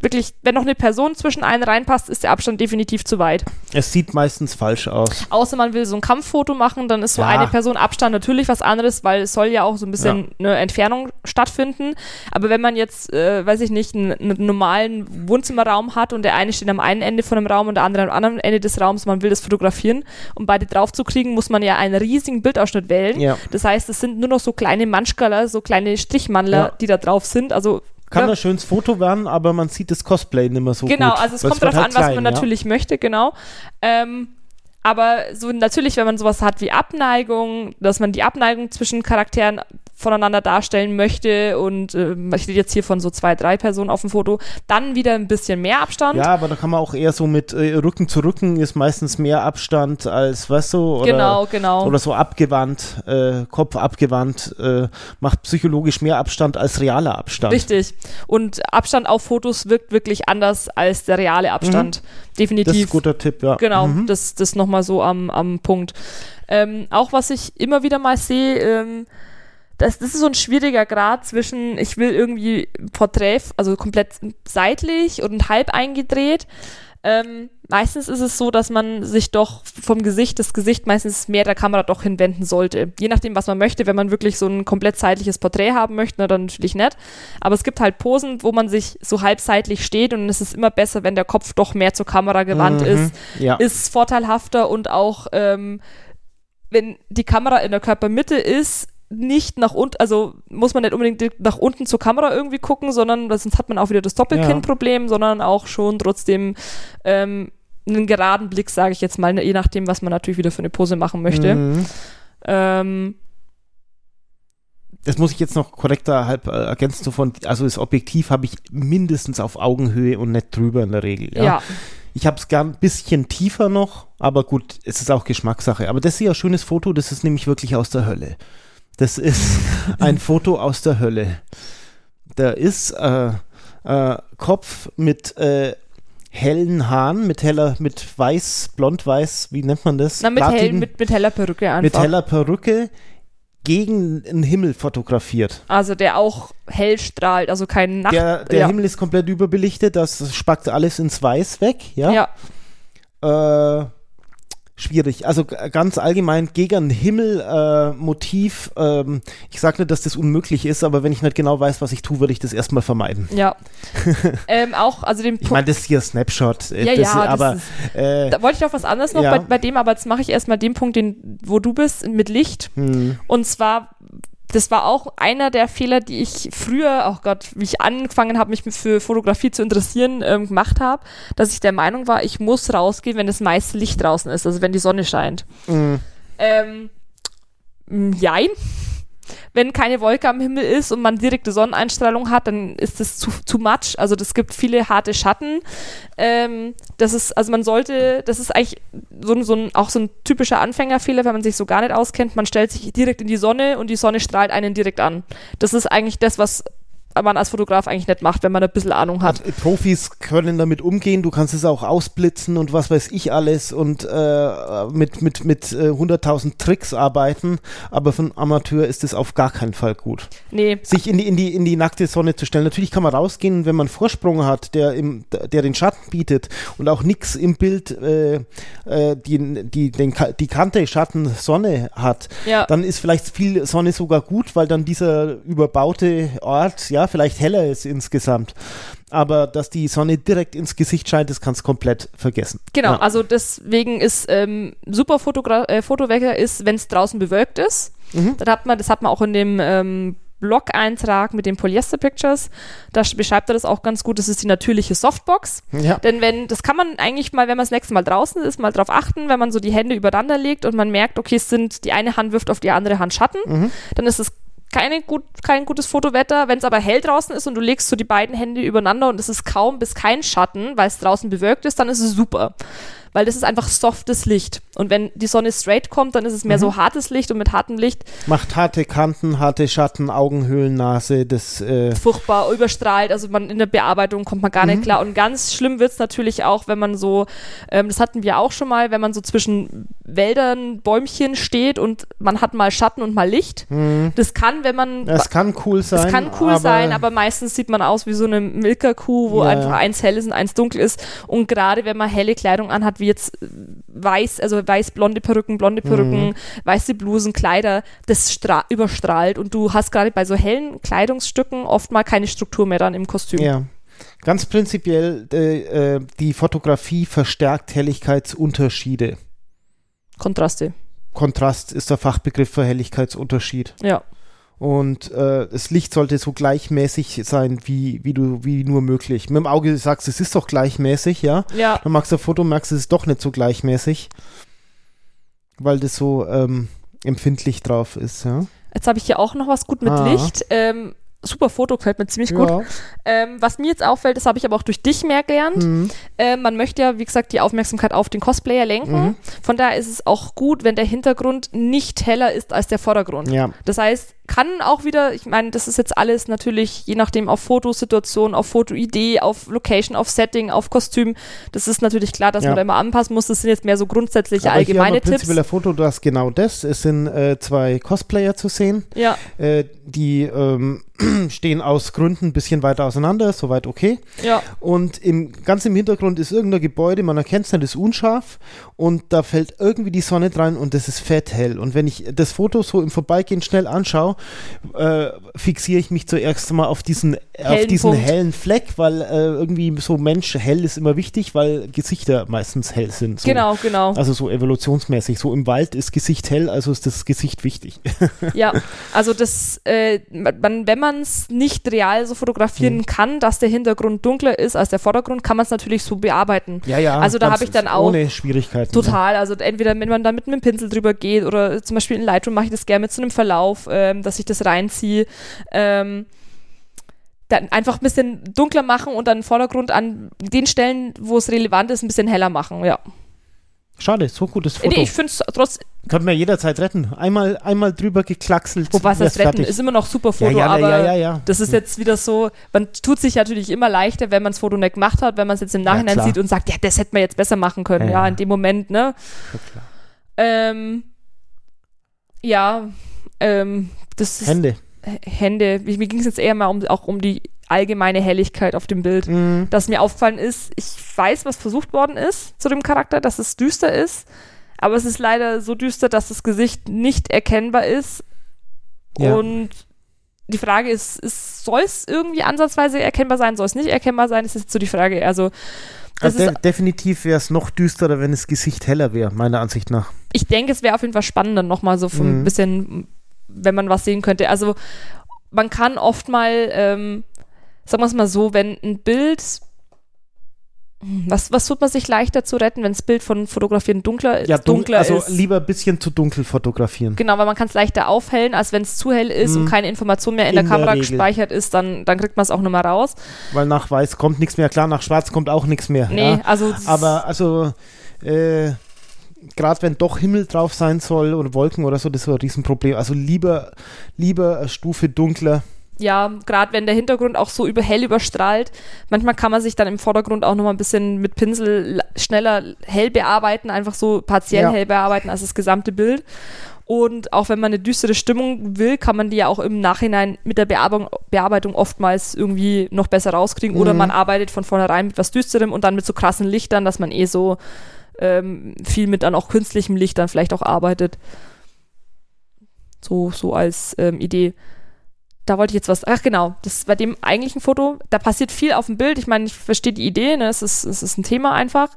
wirklich, wenn noch eine Person zwischen einen reinpasst, ist der Abstand definitiv zu weit. Es sieht meistens falsch aus. Außer man will so ein Kampffoto machen, dann ist so Ja. eine Person Abstand natürlich was anderes, weil es soll ja auch so ein bisschen eine Entfernung stattfinden. Aber wenn man jetzt, äh, weiß ich nicht, einen, einen normalen Wohnzimmerraum hat und der eine steht am einen Ende von einem Raum und der andere am anderen Ende des Raums, man will das fotografieren, um beide drauf zu kriegen, muss man ja einen riesigen Bildausschnitt wählen. Ja. Das heißt, es sind nur noch so kleine Manschkaler, so kleine Strichmandler, Ja. die da drauf sind. Also Kann Ja. ein schönes Foto werden, aber man sieht das Cosplay nicht mehr so genau, gut. also es kommt darauf halt an, was klein, man ja. natürlich möchte, genau. Ähm, aber so natürlich, wenn man sowas hat wie Abneigung, dass man die Abneigung zwischen Charakteren voneinander darstellen möchte und äh, ich rede jetzt hier von so zwei, drei Personen auf dem Foto, dann wieder ein bisschen mehr Abstand. Ja, aber da kann man auch eher so mit äh, Rücken zu Rücken ist meistens mehr Abstand als, weißt du, oder, genau, genau. oder so abgewandt, äh, Kopf abgewandt, äh, macht psychologisch mehr Abstand als realer Abstand. Richtig. Und Abstand auf Fotos wirkt wirklich anders als der reale Abstand. Definitiv. Das ist ein guter Tipp, ja. Genau, Mhm. das, das nochmal so am, am Punkt. Ähm, auch was ich immer wieder mal sehe, ähm, das, das ist so ein schwieriger Grad zwischen, ich will irgendwie Porträt, also komplett seitlich und halb eingedreht. Ähm, meistens ist es so, dass man sich doch vom Gesicht, das Gesicht meistens mehr der Kamera doch hinwenden sollte. Je nachdem, was man möchte. Wenn man wirklich so ein komplett seitliches Porträt haben möchte, na, dann natürlich nicht. Aber es gibt halt Posen, wo man sich so halb seitlich steht und es ist immer besser, wenn der Kopf doch mehr zur Kamera gewandt Mhm. ist Ja. ist vorteilhafter und auch, ähm, wenn die Kamera in der Körpermitte ist, nicht nach unten, also muss man nicht unbedingt nach unten zur Kamera irgendwie gucken, sondern sonst hat man auch wieder das Doppelkinn-Problem, sondern auch schon trotzdem ähm, einen geraden Blick, sage ich jetzt mal, je nachdem, was man natürlich wieder für eine Pose machen möchte. Mhm. Ähm, Das muss ich jetzt noch korrekter halb äh, ergänzen. So von, also das Objektiv habe ich mindestens auf Augenhöhe und nicht drüber in der Regel. Ja. ja. Ich habe es gern ein bisschen tiefer noch, aber gut, es ist auch Geschmackssache. Aber das ist ja ein schönes Foto, das ist nämlich wirklich aus der Hölle. Das ist ein Foto aus der Hölle. Da ist äh, äh, Kopf mit äh, hellen Haaren, mit heller, mit weiß, blond-weiß, wie nennt man das? Na, mit, Platin- hell, mit, mit heller Perücke einfach. mit heller Perücke gegen den Himmel fotografiert. also der auch hell strahlt, also kein Nacht. Der, der ja. Himmel ist komplett überbelichtet, das spackt alles ins Weiß weg, ja. ja. Äh, schwierig. Also ganz allgemein gegen ein Himmel-Motiv. ähm, ich sage nicht, dass das unmöglich ist, aber wenn ich nicht genau weiß, was ich tue, würde ich das erstmal vermeiden. Ja. ähm, auch, also den Ich meine, das ist hier Snapshot. äh, Ja, das, ja, das aber ist- äh, Da wollte ich noch was anderes noch Ja. bei, bei dem, aber jetzt mache ich erstmal den Punkt, den, wo du bist, mit Licht. hm, Und zwar, das war auch einer der Fehler, die ich früher, oh Gott, wie ich angefangen habe, mich für Fotografie zu interessieren, ähm, gemacht habe, dass ich der Meinung war, ich muss rausgehen, wenn das meiste Licht draußen ist, also wenn die Sonne scheint. mh, Ähm, jein. Wenn keine Wolke am Himmel ist und man direkte Sonneneinstrahlung hat, dann ist das zu, zu much. Also das gibt viele harte Schatten. Ähm, das ist, also man sollte, das ist eigentlich so, so ein, auch so ein typischer Anfängerfehler, wenn man sich so gar nicht auskennt. Man stellt sich direkt in die Sonne und die Sonne strahlt einen direkt an. Das ist eigentlich das, was man als Fotograf eigentlich nicht macht, wenn man ein bisschen Ahnung hat. Also, Profis können damit umgehen, du kannst es auch ausblitzen und was weiß ich alles und äh, mit, mit, mit äh, 100.000 Tricks arbeiten, aber für einen Amateur ist es auf gar keinen Fall gut. Nee, Sich in die, in, die, in die nackte Sonne zu stellen. Natürlich kann man rausgehen, wenn man einen Vorsprung hat, der, im, der den Schatten bietet und auch nichts im Bild äh, äh, die, die, den, die Kante Schatten Sonne hat. ja. Dann ist vielleicht viel Sonne sogar gut, weil dann dieser überbaute Ort, ja, vielleicht heller ist insgesamt. Aber dass die Sonne direkt ins Gesicht scheint, das kannst du komplett vergessen. Genau, Ja. also deswegen ist ähm, super Fotogra äh, Fotowecker ist, wenn es draußen bewölkt ist. Mhm. Dann hat man, das hat man auch in dem ähm, Blog-Eintrag mit den Polyester Pictures. Da sch- beschreibt er das auch ganz gut. Das ist die natürliche Softbox. Ja. Denn wenn, das kann man eigentlich mal, wenn man das nächste Mal draußen ist, mal drauf achten, wenn man so die Hände übereinander legt und man merkt, okay, es sind, die eine Hand wirft auf die andere Hand Schatten, Mhm. dann ist es keine gut, kein gutes Fotowetter. Wenn es aber hell draußen ist und du legst so die beiden Hände übereinander und es ist kaum bis kein Schatten, weil es draußen bewölkt ist, dann ist es super. Weil das ist einfach softes Licht. Und wenn die Sonne straight kommt, dann ist es mehr so hartes Licht und mit hartem Licht Macht harte Kanten, harte Schatten, Augenhöhlen, Nase, das äh, furchtbar überstrahlt. Also man in der Bearbeitung kommt man gar nicht klar. Und ganz schlimm wird es natürlich auch, wenn man so, ähm, das hatten wir auch schon mal, wenn man so zwischen Wäldern, Bäumchen steht und man hat mal Schatten und mal Licht. Das kann, wenn man das kann cool sein. Es kann cool sein, aber meistens sieht man aus wie so eine Milka-Kuh, wo Ja, einfach ja. eins hell ist und eins dunkel ist. Und gerade wenn man helle Kleidung anhat, wie jetzt äh, weiß, also weiß-blonde Perücken, blonde Perücken, Mhm. weiße Blusen, Kleider, das stra- überstrahlt. Und du hast gerade bei so hellen Kleidungsstücken oft mal keine Struktur mehr dann im Kostüm. Ja. Ganz prinzipiell, äh, äh, die Fotografie verstärkt Helligkeitsunterschiede. Kontraste. Kontrast ist der Fachbegriff für Helligkeitsunterschied. Ja. Und äh, das Licht sollte so gleichmäßig sein, wie, wie du, wie nur möglich. Mit dem Auge sagst du, es ist doch gleichmäßig, ja. Ja. Dann machst du ein Foto, merkst, es ist doch nicht so gleichmäßig. Weil das so ähm, empfindlich drauf ist, ja. Jetzt habe ich hier auch noch was gut mit Ah. Licht. Ähm, super Foto, gefällt mir ziemlich gut. Ja. Ähm, was mir jetzt auffällt, das habe ich aber auch durch dich mehr gelernt. Mhm. Äh, man möchte ja, wie gesagt, die Aufmerksamkeit auf den Cosplayer lenken. Mhm. Von daher ist es auch gut, wenn der Hintergrund nicht heller ist als der Vordergrund. ja. Das heißt, kann auch wieder, ich meine, das ist jetzt alles natürlich je nachdem auf Fotosituation, auf Fotoidee, auf Location, auf Setting, auf Kostüm. Das ist natürlich klar, dass Ja. man da immer anpassen muss. Das sind jetzt mehr so grundsätzliche Aber hier allgemeine wir Tipps. prinzipiell ein Foto, du hast genau das. Es sind äh, zwei Cosplayer zu sehen. Ja, Äh, die ähm, stehen aus Gründen ein bisschen weiter auseinander, soweit okay. ja, Und im, ganz im Hintergrund ist irgendein Gebäude, man erkennt es nicht, ist unscharf und da fällt irgendwie die Sonne dran und das ist fett hell. Und wenn ich das Foto so im Vorbeigehen schnell anschaue, äh, fixiere ich mich zuerst mal auf diesen, auf Hellen diesen Punkt. hellen Fleck, weil äh, irgendwie so Mensch hell ist immer wichtig, weil Gesichter meistens hell sind. So. genau, genau. Also so evolutionsmäßig. So im Wald ist Gesicht hell, also ist das Gesicht wichtig. Ja, also das, äh, man, wenn man es nicht real so fotografieren Mhm. kann, dass der Hintergrund dunkler ist als der Vordergrund, kann man es natürlich so bearbeiten. Ja, ja. Also da habe ich dann auch Ohne Schwierigkeiten. Total, also entweder wenn man da mit einem Pinsel drüber geht oder zum Beispiel in Lightroom mache ich das gerne mit so einem Verlauf, ähm, dass ich das reinziehe. Ähm, dann einfach ein bisschen dunkler machen und dann im Vordergrund an den Stellen, wo es relevant ist, ein bisschen heller machen, ja. Schade, so gutes Foto. Nee, ich finde es trotz, Könnten wir jederzeit retten. Einmal, einmal drüber geklackselt. wobei es das Retten fertig. ist immer noch super Foto, ja, aber ja, ja, ja. das ist jetzt wieder so, man tut sich natürlich immer leichter, wenn man das Foto nicht gemacht hat, wenn man es jetzt im Nachhinein sieht und sagt, ja, das hätte man jetzt besser machen können, ja. in dem Moment, ne? Ja, klar. Ähm, ja, ähm, das ist Hände. Hände. Mir ging es jetzt eher mal um, auch um die allgemeine Helligkeit auf dem Bild. Mhm. Dass mir aufgefallen ist, ich weiß, was versucht worden ist zu dem Charakter, dass es düster ist, aber es ist leider so düster, dass das Gesicht nicht erkennbar ist. Ja. Und die Frage ist, ist soll es irgendwie ansatzweise erkennbar sein, soll es nicht erkennbar sein, das ist jetzt so die Frage. Also, das Also de definitiv wäre es noch düsterer, wenn das Gesicht heller wäre, meiner Ansicht nach. ich denke, es wäre auf jeden Fall spannender, nochmal so von Mhm. ein bisschen, wenn man was sehen könnte. Also man kann oft mal, ähm, sagen wir es mal so, wenn ein Bild, was, was tut man sich leichter zu retten, wenn das Bild von Fotografieren dunkler, Ja, dun dunkler also ist? lieber ein bisschen zu dunkel fotografieren. Genau, weil man kann es leichter aufhellen, als wenn es zu hell ist Mhm. und keine Information mehr in, In der der Kamera Regel. gespeichert ist, dann, dann kriegt man es auch mehr raus. Weil nach weiß kommt nichts mehr. Klar, nach schwarz kommt auch nichts mehr. Nee, ja. also Aber also, äh, gerade wenn doch Himmel drauf sein soll oder Wolken oder so, das ist so ein Riesenproblem. Also lieber, lieber eine Stufe dunkler. ja, gerade wenn der Hintergrund auch so über hell überstrahlt, manchmal kann man sich dann im Vordergrund auch nochmal ein bisschen mit Pinsel schneller hell bearbeiten, einfach so partiell Ja. hell bearbeiten als das gesamte Bild. Und auch wenn man eine düstere Stimmung will, kann man die ja auch im Nachhinein mit der Bearbeitung, Bearbeitung oftmals irgendwie noch besser rauskriegen. Oder Mhm. man arbeitet von vornherein mit was Düsterem und dann mit so krassen Lichtern, dass man eh so ähm, viel mit dann auch künstlichem Licht dann vielleicht auch arbeitet. So, so als ähm, Idee da wollte ich jetzt was. Ach genau, das bei dem eigentlichen Foto, da passiert viel auf dem Bild. Ich meine, ich verstehe die Idee, ne? es, ist, es ist ein Thema einfach.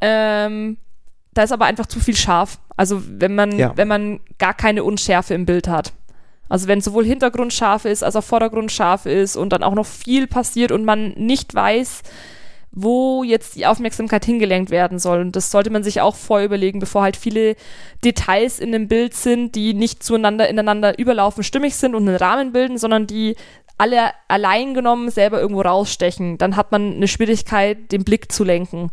Ähm, da ist aber einfach zu viel scharf. Also wenn man, Ja. wenn man gar keine Unschärfe im Bild hat. Also wenn sowohl Hintergrund scharf ist, als auch Vordergrund scharf ist und dann auch noch viel passiert und man nicht weiß, wo jetzt die Aufmerksamkeit hingelenkt werden soll. Und das sollte man sich auch vorher überlegen, bevor halt viele Details in dem Bild sind, die nicht zueinander ineinander überlaufen stimmig sind und einen Rahmen bilden, sondern die alle allein genommen selber irgendwo rausstechen. Dann hat man eine Schwierigkeit, den Blick zu lenken.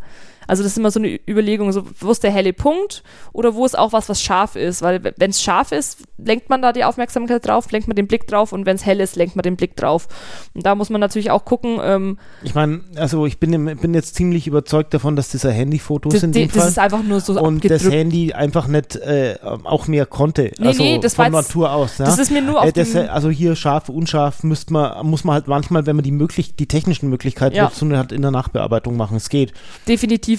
Also das ist immer so eine Überlegung, so wo ist der helle Punkt oder wo ist auch was, was scharf ist. Weil wenn es scharf ist, lenkt man da die Aufmerksamkeit drauf, lenkt man den Blick drauf und wenn es hell ist, lenkt man den Blick drauf. Und da muss man natürlich auch gucken, ähm, Ich meine, also ich bin, im- bin jetzt ziemlich überzeugt davon, dass das ein Handyfoto das, ist in dem das Fall. ist einfach nur so und das. Handy einfach nicht äh, auch mehr konnte. Nee, also nee, das war von jetzt- Natur aus. Ja? Das ist mir nur auf Äh, das, dem, also hier scharf, unscharf müsste man, muss man halt manchmal, wenn man die möglich, die technischen Möglichkeiten Ja. dazu hat, in der Nachbearbeitung machen. Es geht. definitiv.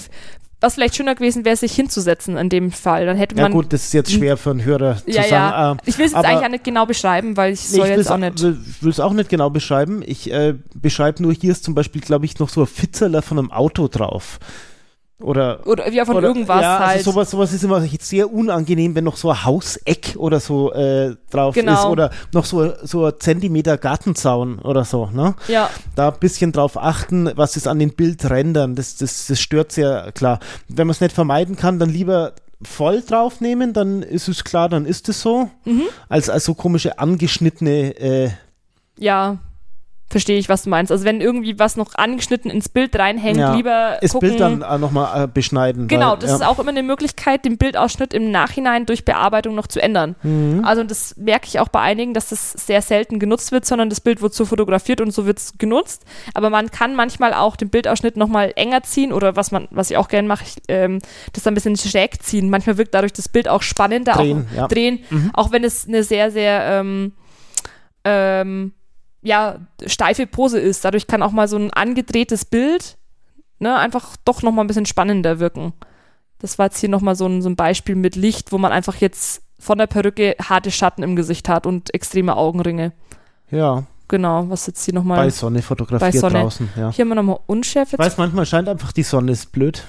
Was vielleicht schöner gewesen wäre, sich hinzusetzen in dem Fall. Dann hätte Ja man. gut, das ist jetzt schwer für einen Hörer ja, zu ja. sagen. äh, ich will es jetzt eigentlich auch nicht genau beschreiben, weil ich Nee, soll ich jetzt auch nicht. will es auch nicht genau beschreiben. Ich äh, beschreibe nur, hier ist zum Beispiel, glaube ich, noch so ein Fitzerler von einem Auto drauf. Oder Oder wie von oder, irgendwas ja, halt. Also sowas, sowas ist immer sehr unangenehm, wenn noch so ein Hauseck oder so äh, drauf Genau. ist oder noch so, so ein Zentimeter Gartenzaun oder so. Ne? ja, Da ein bisschen drauf achten, was ist an den Bildrändern. Das, das, das stört sehr klar. Wenn man es nicht vermeiden kann, dann lieber voll draufnehmen, dann ist es klar, dann ist es so. Mhm. Als, als so komische angeschnittene äh, ja. Verstehe ich, was du meinst. Also wenn irgendwie was noch angeschnitten ins Bild reinhängt, Ja. lieber das gucken. Bild dann äh, nochmal äh, beschneiden. Genau, weil, das ja. ist auch immer eine Möglichkeit, den Bildausschnitt im Nachhinein durch Bearbeitung noch zu ändern. Mhm. Also das merke ich auch bei einigen, dass das sehr selten genutzt wird, sondern das Bild wird so fotografiert und so wird es genutzt. Aber man kann manchmal auch den Bildausschnitt nochmal enger ziehen oder was man, was ich auch gerne mache, ich, ähm, das dann ein bisschen schräg ziehen. Manchmal wirkt dadurch das Bild auch spannender, Drehen, auch ja. drehen, Mhm. auch wenn es eine sehr, sehr ähm, ähm, ja, steife Pose ist. Dadurch kann auch mal so ein angedrehtes Bild ne, einfach doch nochmal ein bisschen spannender wirken. Das war jetzt hier nochmal so ein, so ein Beispiel mit Licht, wo man einfach jetzt von der Perücke harte Schatten im Gesicht hat und extreme Augenringe. ja, Genau, was jetzt hier bei nochmal. Sonne fotografiert bei Sonne. draußen. Ja. Hier haben wir nochmal Unschärfe. Ich weiß, manchmal scheint einfach die Sonne ist blöd.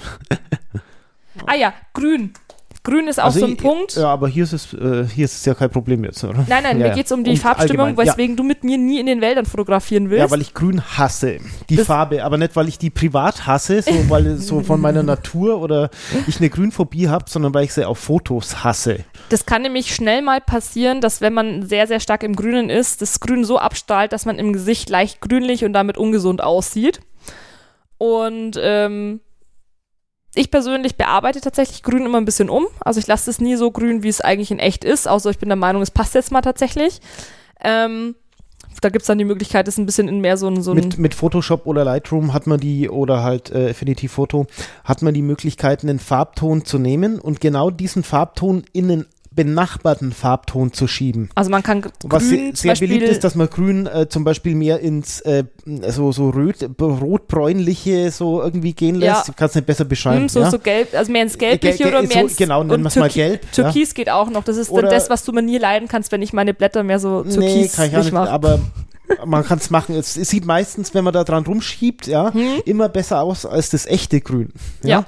Ah ja, grün. Grün ist auch Also so ein ich- Punkt. Ja, aber hier ist es, äh, hier ist es ja kein Problem jetzt, oder? Nein, nein, Ja, mir geht es um die um Farbstimmung, allgemein, ja. weswegen du mit mir nie in den Wäldern fotografieren willst. Ja, weil ich grün hasse, die Das- Farbe, aber nicht, weil ich die privat hasse, so, weil es so von meiner Natur oder ich eine Grünphobie habe, sondern weil ich sie auf Fotos hasse. Das kann nämlich schnell mal passieren, dass wenn man sehr, sehr stark im Grünen ist, das Grün so abstrahlt, dass man im Gesicht leicht grünlich und damit ungesund aussieht. Und ähm, ich persönlich bearbeite tatsächlich Grün immer ein bisschen um. Also ich lasse es nie so grün, wie es eigentlich in echt ist, außer ich bin der Meinung, es passt jetzt mal tatsächlich. Ähm, da gibt es dann die Möglichkeit, es ein bisschen in mehr so ein, so Mit, mit Photoshop oder Lightroom hat man die, oder halt äh, Affinity Photo, hat man die Möglichkeit, einen Farbton zu nehmen und genau diesen Farbton in einen benachbarten Farbton zu schieben. Also man kann Was grün sehr, zum sehr beliebt ist, dass man grün äh, zum Beispiel mehr ins äh, so, so röt, rotbräunliche so irgendwie gehen lässt. Ja. Ich kann es nicht besser beschreiben. Hm, so, ja? so gelb, also mehr ins Gelbliche Ge- ge- oder so- mehr ins genau, nennen und wir's mal gelb, ja. Türkis geht auch noch. Das ist dann Oder- das, was du mir nie leiden kannst, wenn ich meine Blätter mehr so nee, türkis kann ich auch nicht, mache. aber man kann es machen. Es, es sieht meistens, wenn man da dran rumschiebt, ja, immer besser aus als das echte Grün. Ja. Ja.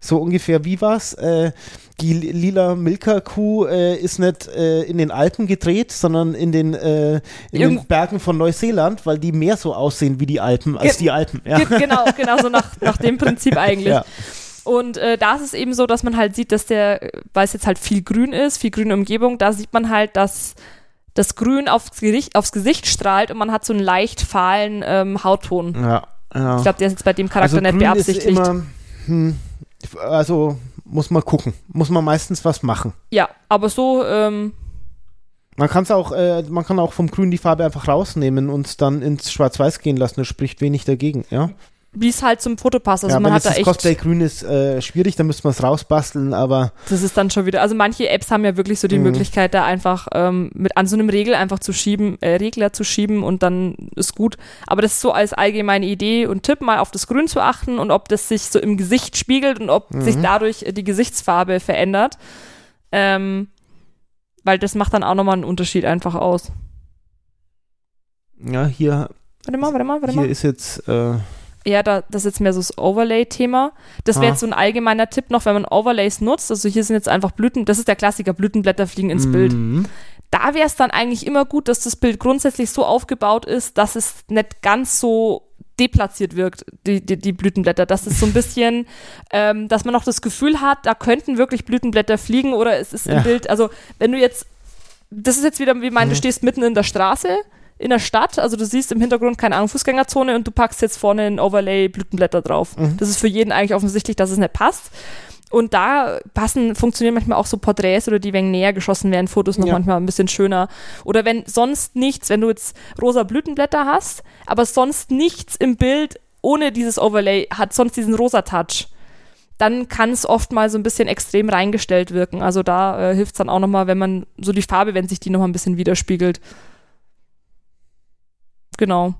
So ungefähr wie war's? Äh, die li- lila Milka-Kuh äh, ist nicht äh, in den Alpen gedreht, sondern in den, äh, in den Irgendwo- Bergen von Neuseeland, weil die mehr so aussehen wie die Alpen als Ge- die Alpen. Ja. Ge- Genau, genau so nach, nach dem Prinzip eigentlich. Ja. Und äh, da ist es eben so, dass man halt sieht, dass der, weil es jetzt halt viel grün ist, viel grüne Umgebung, da sieht man halt, dass das Grün aufs Gesicht, aufs Gesicht strahlt und man hat so einen leicht fahlen ähm, Hautton. Ja, ja. Ich glaube, der ist jetzt bei dem Charakter also nicht grün beabsichtigt. Ist immer, hm, also muss man gucken. Muss man meistens was machen. ja, aber so, ähm, Man kann es auch, äh, man kann auch vom Grün die Farbe einfach rausnehmen und dann ins Schwarz-Weiß gehen lassen. Das spricht wenig dagegen, ja. Wie es halt zum Foto passt. Also ja man hat da echt. Cosplay Grün ist äh, schwierig, dann müsste man es rausbasteln, aber Das ist dann schon wieder, also manche Apps haben ja wirklich so die Mhm. Möglichkeit, da einfach ähm, mit an so einem Regel einfach zu schieben, äh, Regler zu schieben und dann ist gut. Aber das ist so als allgemeine Idee und Tipp, mal auf das Grün zu achten und ob das sich so im Gesicht spiegelt und ob Mhm. sich dadurch äh, die Gesichtsfarbe verändert. Ähm, weil das macht dann auch nochmal einen Unterschied einfach aus. ja, hier, Warte mal, warte mal, warte hier mal. ist jetzt, äh, Ja, da, das ist jetzt mehr so das Overlay-Thema. Das wäre Ah. jetzt so ein allgemeiner Tipp noch, wenn man Overlays nutzt. Also hier sind jetzt einfach Blüten, das ist der Klassiker, Blütenblätter fliegen ins Bild. mhm. da wäre es dann eigentlich immer gut, dass das Bild grundsätzlich so aufgebaut ist, dass es nicht ganz so deplatziert wirkt, die, die, die Blütenblätter. Dass es so ein bisschen, ähm, dass man noch das Gefühl hat, da könnten wirklich Blütenblätter fliegen oder es ist Ja. im Bild, also wenn du jetzt, das ist jetzt wieder, wie mein, du stehst mitten in der Straße, in der Stadt, also du siehst im Hintergrund, keine Ahnung, Fußgängerzone und du packst jetzt vorne ein Overlay Blütenblätter drauf. Das ist für jeden eigentlich offensichtlich, dass es nicht passt. Und da passen, funktionieren manchmal auch so Porträts oder die, wenn näher geschossen werden, Fotos noch Ja. manchmal ein bisschen schöner. Oder wenn sonst nichts, wenn du jetzt rosa Blütenblätter hast, aber sonst nichts im Bild ohne dieses Overlay hat, sonst diesen rosa Touch, dann kann es oft mal so ein bisschen extrem reingestellt wirken. Also da äh, hilft es dann auch nochmal, wenn man so die Farbe, wenn sich die nochmal ein bisschen widerspiegelt. Genau.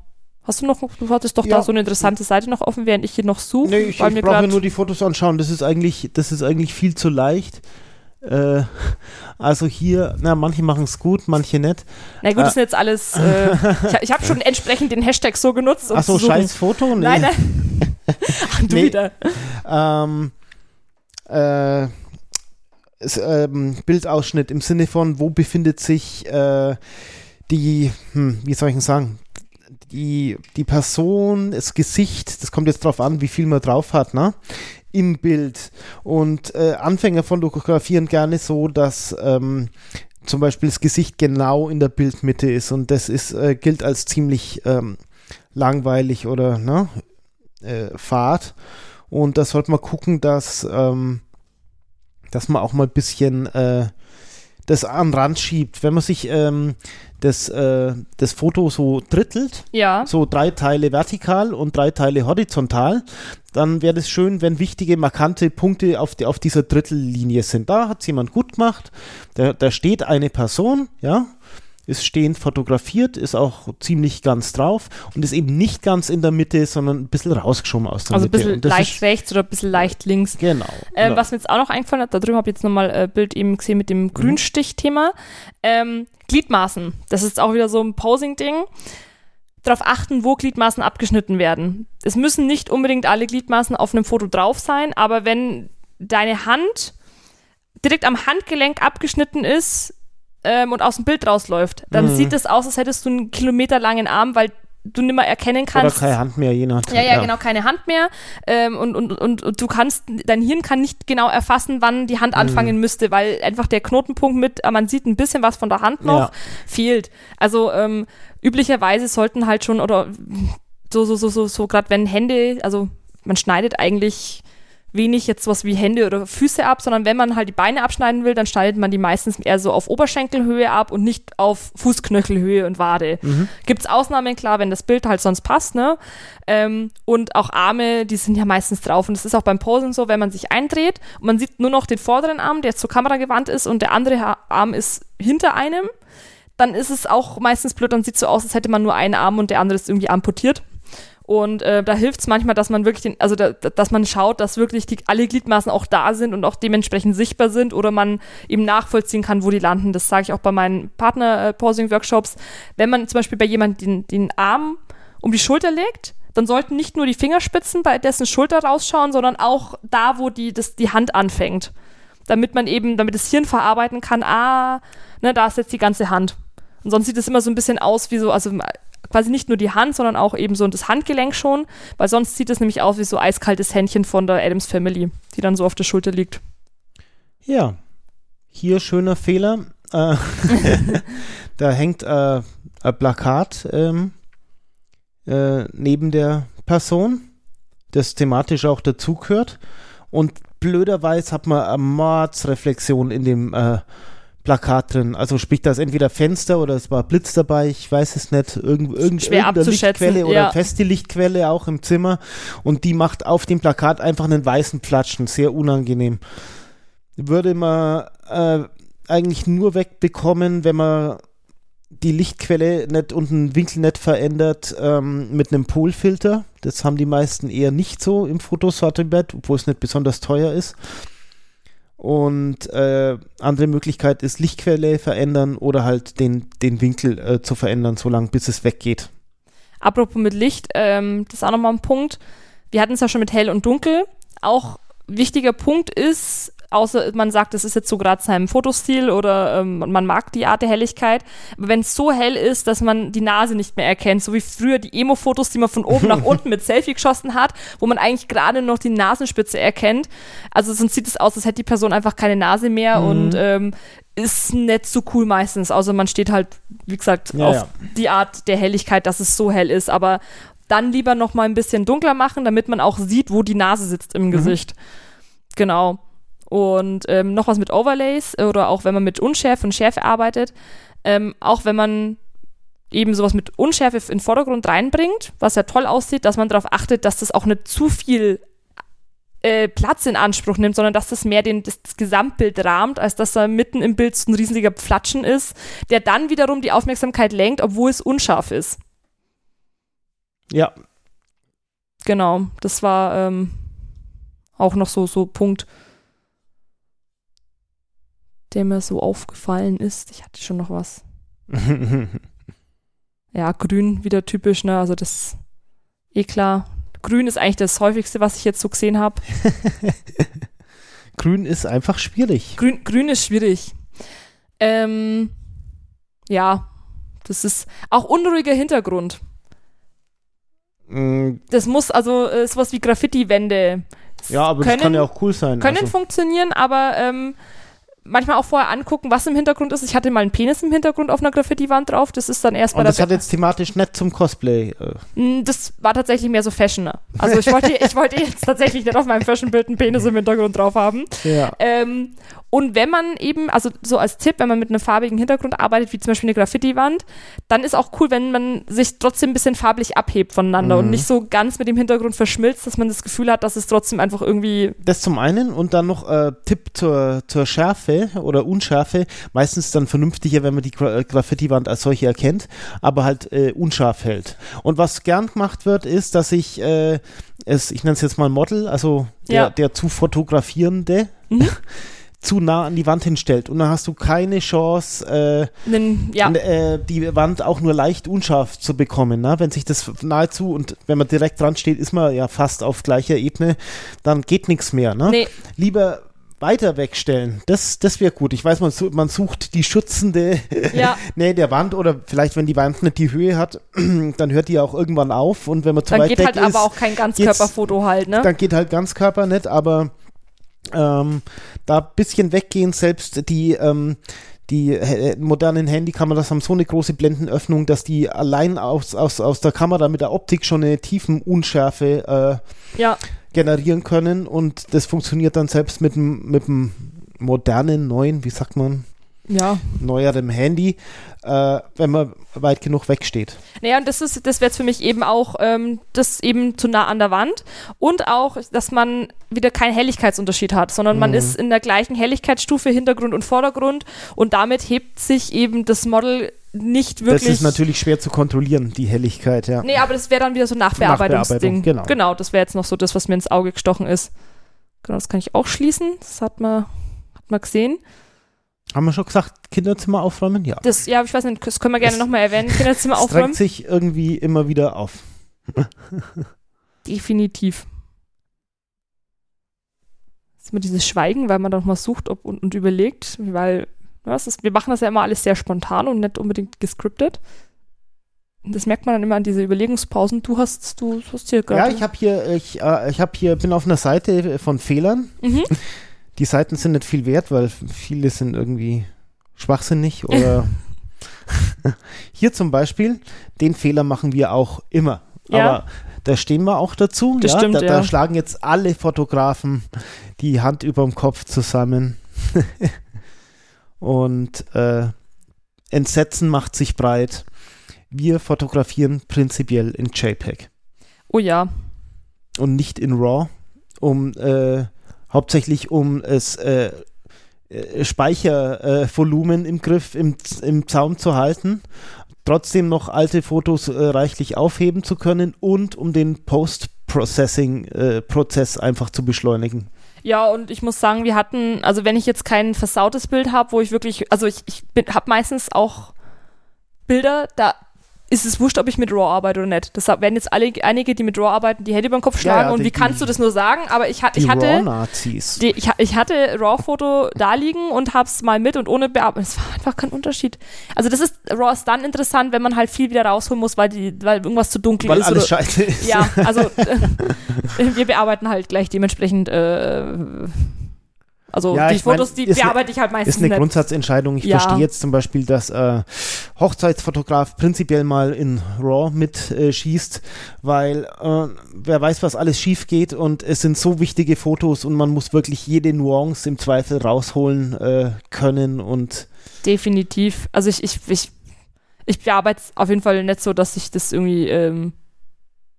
Hast du noch, du hattest doch Ja. da so eine interessante Seite noch offen, während ich hier noch suche. Nee, ich, ich mir brauche grad- nur die Fotos anschauen. Das ist eigentlich, das ist eigentlich viel zu leicht. Äh, also hier, na, manche machen es gut, manche nicht. Na gut, das sind jetzt alles. Äh, ich ich habe schon entsprechend den Hashtag so genutzt. Um Ach so, scheiß Foto? Nee. Nein, nein. Ach, du Nee. wieder. ähm, äh, es, ähm, Bildausschnitt im Sinne von, wo befindet sich äh, die, hm, wie soll ich denn sagen, die, die Person, das Gesicht, das kommt jetzt drauf an, wie viel man drauf hat, ne? Im Bild. Und äh, Anfänger fotografieren gerne so, dass ähm, zum Beispiel das Gesicht genau in der Bildmitte ist und das ist, äh, gilt als ziemlich ähm, langweilig oder ne, äh, fad. Und da sollte man gucken, dass, ähm, dass man auch mal ein bisschen äh, das an den Rand schiebt. Wenn man sich ähm, das, äh, das Foto so drittelt, Ja. so drei Teile vertikal und drei Teile horizontal, dann wäre es schön, wenn wichtige, markante Punkte auf, die, auf dieser Drittellinie sind. Da hat es jemand gut gemacht. Da, da steht eine Person, ja, ist stehend fotografiert, ist auch ziemlich ganz drauf und ist eben nicht ganz in der Mitte, sondern ein bisschen rausgeschoben aus der Also ein Mitte. bisschen Und das leicht ist, rechts oder ein bisschen leicht links. Genau. Ähm, genau. Was mir jetzt auch noch eingefallen hat, da drüben habe ich jetzt nochmal äh, Bild eben gesehen mit dem Grünstich-Thema. Ähm, Gliedmaßen. Das ist auch wieder so ein Posing-Ding. Darauf achten, wo Gliedmaßen abgeschnitten werden. Es müssen nicht unbedingt alle Gliedmaßen auf einem Foto drauf sein, aber wenn deine Hand direkt am Handgelenk abgeschnitten ist ähm, und aus dem Bild rausläuft, dann Mhm. sieht es aus, als hättest du einen kilometerlangen Arm, weil du nicht mehr erkennen Oder kannst. keine Hand mehr, je nach. Ja, ja, genau, keine Hand mehr. Ähm, und, und, und, und du kannst, dein Hirn kann nicht genau erfassen, wann die Mhm. Hand anfangen müsste, weil einfach der Knotenpunkt mit, äh, man sieht ein bisschen was von der Hand noch, Ja. fehlt. Also ähm, üblicherweise sollten halt schon, oder so, so, so, so, so gerade wenn Hände, also man schneidet eigentlich wenig jetzt was wie Hände oder Füße ab, sondern wenn man halt die Beine abschneiden will, dann schneidet man die meistens eher so auf Oberschenkelhöhe ab und nicht auf Fußknöchelhöhe und Wade. Gibt's Ausnahmen, klar, wenn das Bild halt sonst passt, ne? Ähm, und auch Arme, die sind ja meistens drauf. Und es ist auch beim Posing so, wenn man sich eindreht und man sieht nur noch den vorderen Arm, der zur Kamera gewandt ist und der andere Arm ist hinter einem, dann ist es auch meistens blöd, dann sieht es so aus, als hätte man nur einen Arm und der andere ist irgendwie amputiert. Und äh, da hilft es manchmal, dass man wirklich, den, also da, da- dass man schaut, dass wirklich die, alle Gliedmaßen auch da sind und auch dementsprechend sichtbar sind oder man eben nachvollziehen kann, wo die landen. Das sage ich auch bei meinen Partner-Posing-Workshops. Wenn man zum Beispiel bei jemandem den, den Arm um die Schulter legt, dann sollten nicht nur die Fingerspitzen bei dessen Schulter rausschauen, sondern auch da, wo die, das, die Hand anfängt. Damit man eben, damit das Hirn verarbeiten kann, ah, ne, da ist jetzt die ganze Hand. Und sonst sieht es immer so ein bisschen aus wie so, also quasi nicht nur die Hand, sondern auch eben so das Handgelenk schon, weil sonst sieht es nämlich aus wie so eiskaltes Händchen von der Adams Family, die dann so auf der Schulter liegt. Ja, hier schöner Fehler. Äh, da hängt äh, ein Plakat ähm, äh, neben der Person, das thematisch auch dazugehört. Und blöderweise hat man eine Mordsreflexion in dem äh, Plakat drin. Also sprich, da ist entweder Fenster oder es war Blitz dabei, ich weiß es nicht. Irgend, irgend, Schwer irgendeine abzuschätzen, Lichtquelle oder ja. feste Lichtquelle auch im Zimmer. Und die macht auf dem Plakat einfach einen weißen Platschen. Sehr unangenehm würde man äh, eigentlich nur wegbekommen, wenn man die Lichtquelle nicht und den Winkel nicht verändert ähm, mit einem Polfilter. Das haben die meisten eher nicht so im Fotosortiment, obwohl es nicht besonders teuer ist. Und äh, andere Möglichkeit ist Lichtquelle verändern oder halt den, den Winkel äh, zu verändern, solange bis es weggeht. Apropos mit Licht, ähm, das ist auch nochmal ein Punkt. Wir hatten es ja schon mit hell und dunkel. Auch wichtiger Punkt ist, außer man sagt, das ist jetzt so gerade seinem Fotostil oder ähm, man mag die Art der Helligkeit, aber wenn es so hell ist, dass man die Nase nicht mehr erkennt, so wie früher die Emo-Fotos, die man von oben nach unten mit Selfie geschossen hat, wo man eigentlich gerade noch die Nasenspitze erkennt. Also sonst sieht es aus, als hätte die Person einfach keine Nase mehr und ähm, ist nicht so cool meistens, außer man steht halt, wie gesagt, Ja, auf ja. die Art der Helligkeit, dass es so hell ist, aber dann lieber noch mal ein bisschen dunkler machen, damit man auch sieht, wo die Nase sitzt im Gesicht. Genau. Und ähm, noch was mit Overlays oder auch wenn man mit Unschärfe und Schärfe arbeitet, ähm, auch wenn man eben sowas mit Unschärfe in den Vordergrund reinbringt, was ja toll aussieht, dass man darauf achtet, dass das auch nicht zu viel äh, Platz in Anspruch nimmt, sondern dass das mehr den, das, das Gesamtbild rahmt, als dass da mitten im Bild so ein riesiger Pflatschen ist, der dann wiederum die Aufmerksamkeit lenkt, obwohl es unscharf ist. Ja, Genau, das war ähm, auch noch so so Punkt, der mir so aufgefallen ist. Ich hatte schon noch was. Ja, grün wieder typisch, ne? Also das eh klar. Grün ist eigentlich das häufigste, was ich jetzt so gesehen habe. Grün ist einfach schwierig. Grün, grün ist schwierig. Ähm, ja, das ist auch unruhiger Hintergrund. Mm, Das muss also äh, sowas wie Graffiti-Wände. Ja, aber können, das kann ja auch cool sein. können also. funktionieren, aber ähm, manchmal auch vorher angucken, was im Hintergrund ist. Ich hatte mal einen Penis im Hintergrund auf einer Graffiti-Wand drauf. Das ist dann erst bei Und das hat jetzt thematisch nicht zum Cosplay. Äh. Mm, Das war tatsächlich mehr so Fashion. ne? Also ich wollte, ich wollte jetzt tatsächlich nicht auf meinem Fashion-Bild einen Penis im Hintergrund drauf haben. Ja. Ähm, und wenn man eben, also so als Tipp, wenn man mit einem farbigen Hintergrund arbeitet, wie zum Beispiel eine Graffiti-Wand, dann ist auch cool, wenn man sich trotzdem ein bisschen farblich abhebt voneinander Mhm. und nicht so ganz mit dem Hintergrund verschmilzt, dass man das Gefühl hat, dass es trotzdem einfach irgendwie Das zum einen und dann noch äh, Tipp zur, zur Schärfe oder Unschärfe. Meistens dann vernünftiger, wenn man die Gra Graffiti-Wand als solche erkennt, aber halt äh, unscharf hält. Und was gern gemacht wird, ist, dass ich äh, es, ich nenne es jetzt mal Model, also der, Ja. der zu fotografierende, Mhm. zu nah an die Wand hinstellt. Und dann hast du keine Chance, äh, einen, ja, äh, die Wand auch nur leicht unscharf zu bekommen. Ne? Wenn sich das nahezu und wenn man direkt dran steht, ist man ja fast auf gleicher Ebene, dann geht nichts mehr. Ne? nee, Lieber weiter wegstellen, das, das wäre gut. Ich weiß, man, su- man sucht die schützende Ja. Nähe der Wand oder vielleicht, wenn die Wand nicht die Höhe hat, dann hört die auch irgendwann auf und wenn man zu Dann weit geht weg halt ist, aber auch kein Ganzkörperfoto halt, ne? dann geht halt Ganzkörper nicht, aber ähm, da ein bisschen weggehen, selbst die, ähm, die äh, modernen Handykameras haben so eine große Blendenöffnung, dass die allein aus, aus, aus der Kamera mit der Optik schon eine Tiefenunschärfe äh, Ja, generieren können. Und das funktioniert dann selbst mit dem mit dem modernen, neuen, wie sagt man, ja. neuerem Handy, äh, wenn man weit genug wegsteht. Naja, und das ist, das wäre jetzt für mich eben auch ähm, das eben zu nah an der Wand und auch, dass man wieder keinen Helligkeitsunterschied hat, sondern man Mhm. ist in der gleichen Helligkeitsstufe Hintergrund und Vordergrund und damit hebt sich eben das Model nicht wirklich. Das ist natürlich schwer zu kontrollieren, die Helligkeit, ja. Nee, aber das wäre dann wieder so ein Nachbearbeitungsding. Nachbearbeitung, genau. Genau, das wäre jetzt noch so das, was mir ins Auge gestochen ist. Genau, das kann ich auch schließen. Das hat man, hat man gesehen. Haben wir schon gesagt, Kinderzimmer aufräumen? Ja. Das, ja, ich weiß nicht, das können wir gerne Das- nochmal erwähnen. Kinderzimmer Es aufräumen. drängt sich irgendwie immer wieder auf. Definitiv. Das ist immer dieses Schweigen, weil man dann noch mal sucht ob, und, und überlegt, weil ja, es ist, wir machen das ja immer alles sehr spontan und nicht unbedingt gescriptet. Und das merkt man dann immer an diese Überlegungspausen. Du hast, du hast hier gerade. Ja, ich habe hier, ich, äh, ich habe hier, bin auf einer Seite von Fehlern. Mhm. Die Seiten sind nicht viel wert, weil viele sind irgendwie schwachsinnig oder hier zum Beispiel, den Fehler machen wir auch immer. Ja. Aber da stehen wir auch dazu. Das ja, stimmt, da, ja. da schlagen jetzt alle Fotografen die Hand über dem Kopf zusammen. Und äh, Entsetzen macht sich breit. Wir fotografieren prinzipiell in JPEG Oh ja. und nicht in RAW, um äh, hauptsächlich um es äh, äh, Speichervolumen im Griff, im, im Zaum zu halten, trotzdem noch alte Fotos äh, reichlich aufheben zu können und um den Post-Processing-Prozess einfach zu beschleunigen. Ja, und ich muss sagen, wir hatten, also wenn ich jetzt kein versautes Bild habe, wo ich wirklich, also ich, ich habe meistens auch Bilder, da ist es wurscht, ob ich mit RAW arbeite oder nicht. Das werden jetzt alle, einige, die mit RAW arbeiten, die Hände über den Kopf Ja, schlagen ja, und die- wie kannst du das nur sagen? Aber ich, ha- ich hatte, RAW-Nazis. ich, ich hatte RAW-Foto da liegen und hab's mal mit und ohne bearbeitet. Es war einfach kein Unterschied. Also das ist, RAW ist dann interessant, wenn man halt viel wieder rausholen muss, weil, die, weil irgendwas zu dunkel Weil ist. alles oder, scheiße ist. ja, also äh, wir bearbeiten halt gleich dementsprechend, äh, also Ja, die ich mein, Fotos, die ne- bearbeite ich halt meistens ist eine nicht. Grundsatzentscheidung. Ich Ja. verstehe jetzt zum Beispiel, dass äh, Hochzeitsfotograf prinzipiell mal in RAW mit äh, schießt, weil äh, wer weiß, was alles schief geht und es sind so wichtige Fotos und man muss wirklich jede Nuance im Zweifel rausholen äh, können und Definitiv. Also ich, ich, ich, ich bearbeite es auf jeden Fall nicht so, dass sich das irgendwie ähm.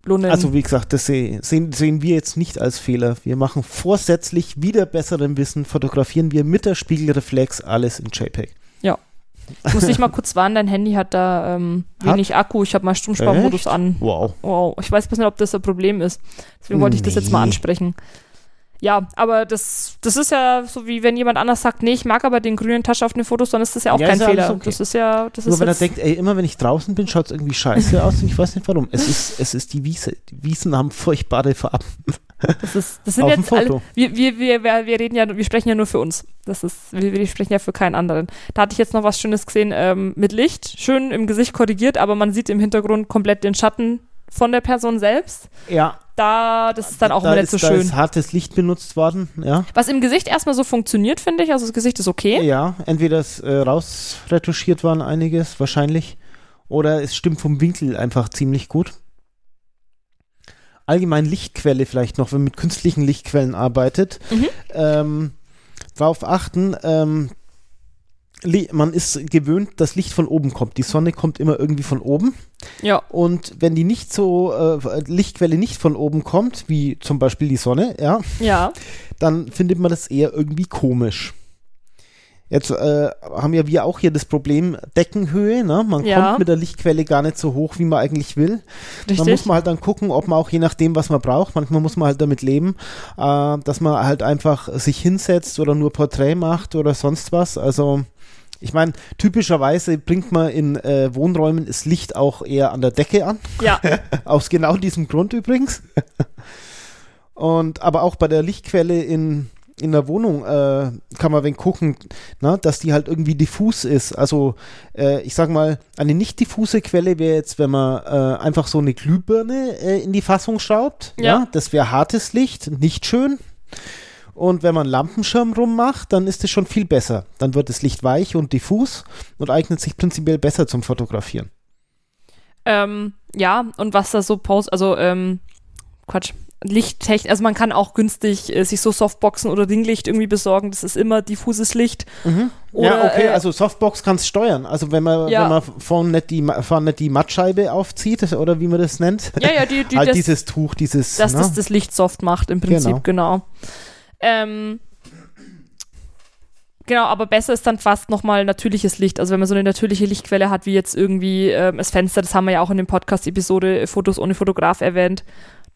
Also wie gesagt, das seh, sehen, sehen wir jetzt nicht als Fehler. Wir machen vorsätzlich wieder besserem Wissen, fotografieren wir mit der Spiegelreflex alles in JPEG. ich muss dich mal kurz warnen, dein Handy hat da ähm, Hat? wenig Akku. Ich habe mal Stromsparmodus Echt? an. Wow. Wow, ich weiß nicht, ob das ein Problem ist. Deswegen wollte ich das jetzt mal ansprechen. Ja, aber das, das ist ja so wie wenn jemand anders sagt, nee, ich mag aber den grünen Tasche auf den Fotos, dann ist das ja auch Ja, kein Fehler. okay. Das ist ja, das Nur ist wenn er denkt, ey, immer wenn ich draußen bin, schaut es irgendwie scheiße aus und ich weiß nicht warum. Es ist, es ist die Wiese. Die Wiesen haben furchtbare Farben. das ist, das sind auf jetzt alle, wir, wir, wir wir reden ja, wir sprechen ja nur für uns. Das ist, wir, wir sprechen ja für keinen anderen. Da hatte ich jetzt noch was Schönes gesehen ähm, mit Licht, schön im Gesicht korrigiert, aber man sieht im Hintergrund komplett den Schatten von der Person selbst. Ja, Da, das ist dann auch da immer nicht so da schön. ist hartes Licht benutzt worden. Ja, Was im Gesicht erstmal so funktioniert, finde ich. Also das Gesicht ist okay. ja entweder ist äh, rausretuschiert worden einiges, wahrscheinlich. Oder es stimmt vom Winkel einfach ziemlich gut. Allgemein Lichtquelle vielleicht noch, wenn man mit künstlichen Lichtquellen arbeitet. Mhm. Ähm, darauf achten, ähm, man ist gewöhnt, dass Licht von oben kommt. Die Sonne kommt immer irgendwie von oben. Ja. Und wenn die nicht so, äh, Lichtquelle nicht von oben kommt, wie zum Beispiel die Sonne, ja, Ja. dann findet man das eher irgendwie komisch. Jetzt äh, haben ja wir auch hier das Problem Deckenhöhe, ne? Man Ja. kommt mit der Lichtquelle gar nicht so hoch, wie man eigentlich will. Da muss Richtig. man halt dann gucken, ob man auch je nachdem, was man braucht, manchmal muss man halt damit leben, äh, dass man halt einfach sich hinsetzt oder nur Porträt macht oder sonst was. Also ich meine, typischerweise bringt man in äh, Wohnräumen das Licht auch eher an der Decke an. Ja. Aus genau diesem Grund übrigens. Und aber auch bei der Lichtquelle in in der Wohnung äh, kann man wenn gucken, na, dass die halt irgendwie diffus ist. Also äh, ich sag mal, eine nicht diffuse Quelle wäre jetzt, wenn man äh, einfach so eine Glühbirne äh, in die Fassung schraubt. Ja. Ja. das wäre hartes Licht, nicht schön. Und wenn man Lampenschirm rummacht, dann ist es schon viel besser. Dann wird das Licht weich und diffus und eignet sich prinzipiell besser zum Fotografieren. Ähm, ja, und was da so post, also, ähm, Quatsch. Lichttechnik, also man kann auch günstig äh, sich so Softboxen oder Ringlicht irgendwie besorgen. Das ist immer diffuses Licht. ja, Oder, okay, äh, also Softbox kannst steuern. Also wenn man, Ja. wenn man vorne nicht die, vorne nicht die Mattscheibe aufzieht, oder wie man das nennt. Ja, ja, die, die, halt das, dieses Tuch, dieses. dass ne? das das Licht soft macht im Prinzip, genau. Ähm, genau, aber besser ist dann fast nochmal natürliches Licht. Also wenn man so eine natürliche Lichtquelle hat, wie jetzt irgendwie ähm, das Fenster, das haben wir ja auch in dem Podcast-Episode äh, Fotos ohne Fotograf erwähnt.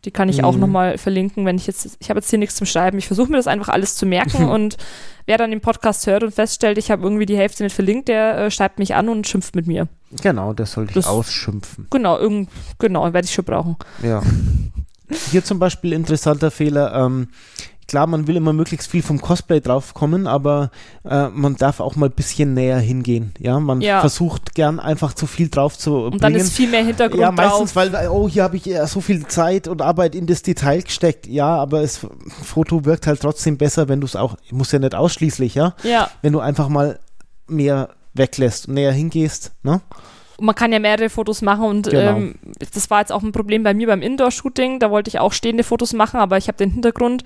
Die kann ich auch Mhm. nochmal verlinken, wenn ich jetzt, ich habe jetzt hier nichts zum Schreiben. Ich versuche mir das einfach alles zu merken und wer dann den Podcast hört und feststellt, ich habe irgendwie die Hälfte nicht verlinkt, der äh, schreibt mich an und schimpft mit mir. Genau, das sollte ich Das- ausschimpfen. Genau, irgend, genau, werde ich schon brauchen. Ja. Hier zum Beispiel interessanter Fehler. Ähm, klar, man will immer möglichst viel vom Cosplay draufkommen, aber äh, man darf auch mal ein bisschen näher hingehen. Ja, man Ja. versucht gern einfach zu viel drauf zu Und dann bringen. ist viel mehr Hintergrund ja, meistens, drauf. weil, oh, hier habe ich ja so viel Zeit und Arbeit in das Detail gesteckt. Ja, aber das Foto wirkt halt trotzdem besser, wenn du es auch, muss ja nicht ausschließlich, ja, Ja, wenn du einfach mal mehr weglässt und näher hingehst, ne? Und man kann ja mehrere Fotos machen und Genau. ähm, das war jetzt auch ein Problem bei mir beim Indoor-Shooting. Da wollte ich auch stehende Fotos machen, aber ich habe den Hintergrund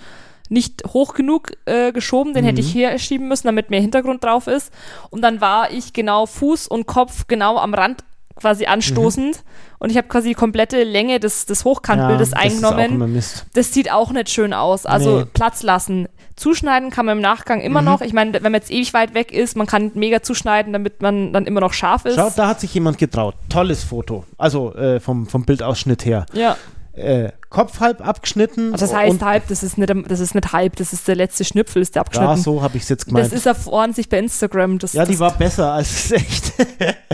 nicht hoch genug äh, geschoben, den hätte ich hier schieben müssen, damit mehr Hintergrund drauf ist. Und dann war ich genau Fuß und Kopf genau am Rand quasi anstoßend und ich habe quasi die komplette Länge des, des Hochkantbildes auch eingenommen. das sieht auch nicht schön aus. Also Nee. Platz lassen. Zuschneiden kann man im Nachgang immer Mhm. noch. Ich meine, wenn man jetzt ewig weit weg ist, man kann mega zuschneiden, damit man dann immer noch scharf ist. Schau, da hat sich jemand getraut. Tolles Foto. Also äh, vom, vom Bildausschnitt her. Ja. Äh, Kopf halb abgeschnitten. Also das heißt halb, das ist nicht, das ist nicht halb, das ist der letzte Schnipfel, ist der abgeschnitten. da, so habe ich es jetzt gemeint. das ist auf ordentlich bei Instagram. Das, ja, die das, war besser als es echt.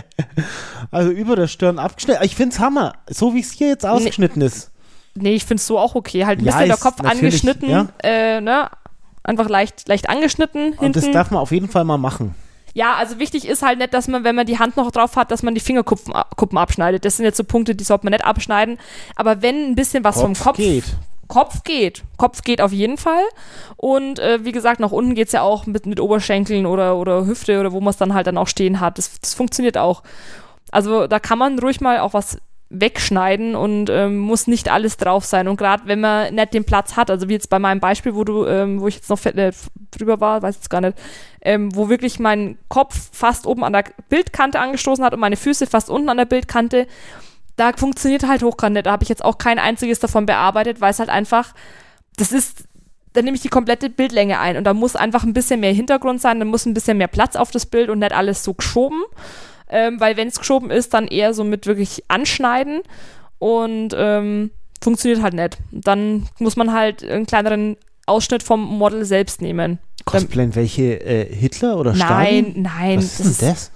also über der Stirn abgeschnitten. Ich finde es Hammer. So wie es hier jetzt ausgeschnitten ist. Nee, ich finde es so auch okay. Halt ein Ja, bisschen der ist Kopf angeschnitten, ja. äh, ne? Einfach leicht, leicht angeschnitten Und das hinten. darf man auf jeden Fall mal machen. Ja, also wichtig ist halt nicht, dass man, wenn man die Hand noch drauf hat, dass man die Fingerkuppen Kuppen abschneidet. Das sind jetzt so Punkte, die sollte man nicht abschneiden. Aber wenn ein bisschen was vom Kopf geht. Kopf geht. Kopf geht auf jeden Fall. Und äh, wie gesagt, nach unten geht's ja auch mit, mit Oberschenkeln oder, oder Hüfte oder wo man es dann halt dann auch stehen hat. Das, das funktioniert auch. Also da kann man ruhig mal auch was wegschneiden und ähm, muss nicht alles drauf sein. Und gerade wenn man nicht den Platz hat, also wie jetzt bei meinem Beispiel, wo du, ähm, wo ich jetzt noch äh, drüber war, weiß jetzt gar nicht, ähm, wo wirklich mein Kopf fast oben an der Bildkante angestoßen hat und meine Füße fast unten an der Bildkante, da funktioniert halt Hochkante. Da habe ich jetzt auch kein einziges davon bearbeitet, weil es halt einfach, das ist, da nehme ich die komplette Bildlänge ein und da muss einfach ein bisschen mehr Hintergrund sein, da muss ein bisschen mehr Platz auf das Bild und nicht alles so geschoben. Ähm, weil wenn es geschoben ist, dann eher so mit wirklich anschneiden und ähm, funktioniert halt nicht. Dann muss man halt einen kleineren Ausschnitt vom Model selbst nehmen. Cosplayen welche äh, Hitler oder Stalin? Nein, nein, Was ist denn das?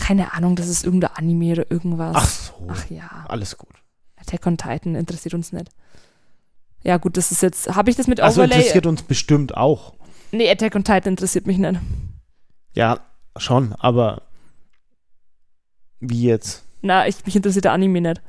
keine Ahnung, das ist irgendein Anime oder irgendwas. Ach so. Ach ja. Alles gut. Attack on Titan interessiert uns nicht. Ja, gut, das ist jetzt. Habe ich das mit Also Overlay? interessiert uns bestimmt auch. nee, Attack on Titan interessiert mich nicht. Ja, schon, aber wie jetzt? Na, ich, mich interessiert der Anime nicht.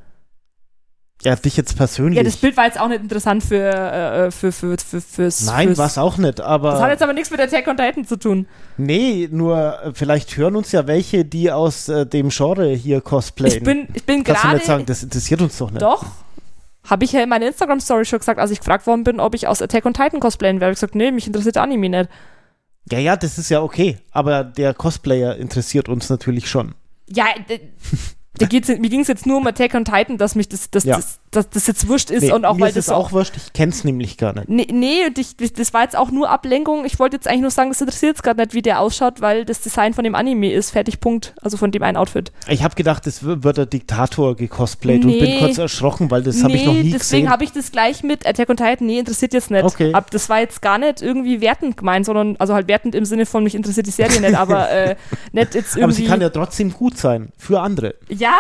Ja, dich jetzt persönlich. Ja, das Bild war jetzt auch nicht interessant für, äh, für, für, für, fürs. Nein, fürs, was auch nicht, aber. Das hat jetzt aber nichts mit Attack on Titan zu tun. nee, nur äh, vielleicht hören uns ja welche, die aus äh, dem Genre hier cosplayen. Ich bin, ich bin Kannst du gerade. nicht sagen, das interessiert uns doch nicht. Doch. Habe ich ja in meiner Instagram-Story schon gesagt, als ich gefragt worden bin, ob ich aus Attack on Titan cosplayen werde. Ich gesagt, nee, mich interessiert Anime nicht. Ja, ja, das ist ja okay, aber der Cosplayer interessiert uns natürlich schon. Ja, d- da geht's, mir ging es jetzt nur um Attack on Titan, dass mich das, das, Ja. das, das, das jetzt wurscht ist Nee, und auch weil ist das so auch wurscht, ich kenn's nämlich gar nicht. Nee, nee und ich, das war jetzt auch nur Ablenkung. Ich wollte jetzt eigentlich nur sagen, das interessiert jetzt gerade nicht, wie der ausschaut, weil das Design von dem Anime ist. Fertig, Punkt. Also von dem einen Outfit. Ich habe gedacht, es w- wird der Diktator gecosplayt und Nee. bin kurz erschrocken, weil das habe ich noch nie deswegen gesehen. habe ich das gleich mit Attack on Titan. Nee, interessiert jetzt nicht. Okay. Ab, das war jetzt gar nicht irgendwie wertend gemeint, sondern, also halt wertend im Sinne von, mich interessiert die Serie nicht, aber äh, nicht jetzt irgendwie. aber sie kann ja trotzdem gut sein, für andere. ja,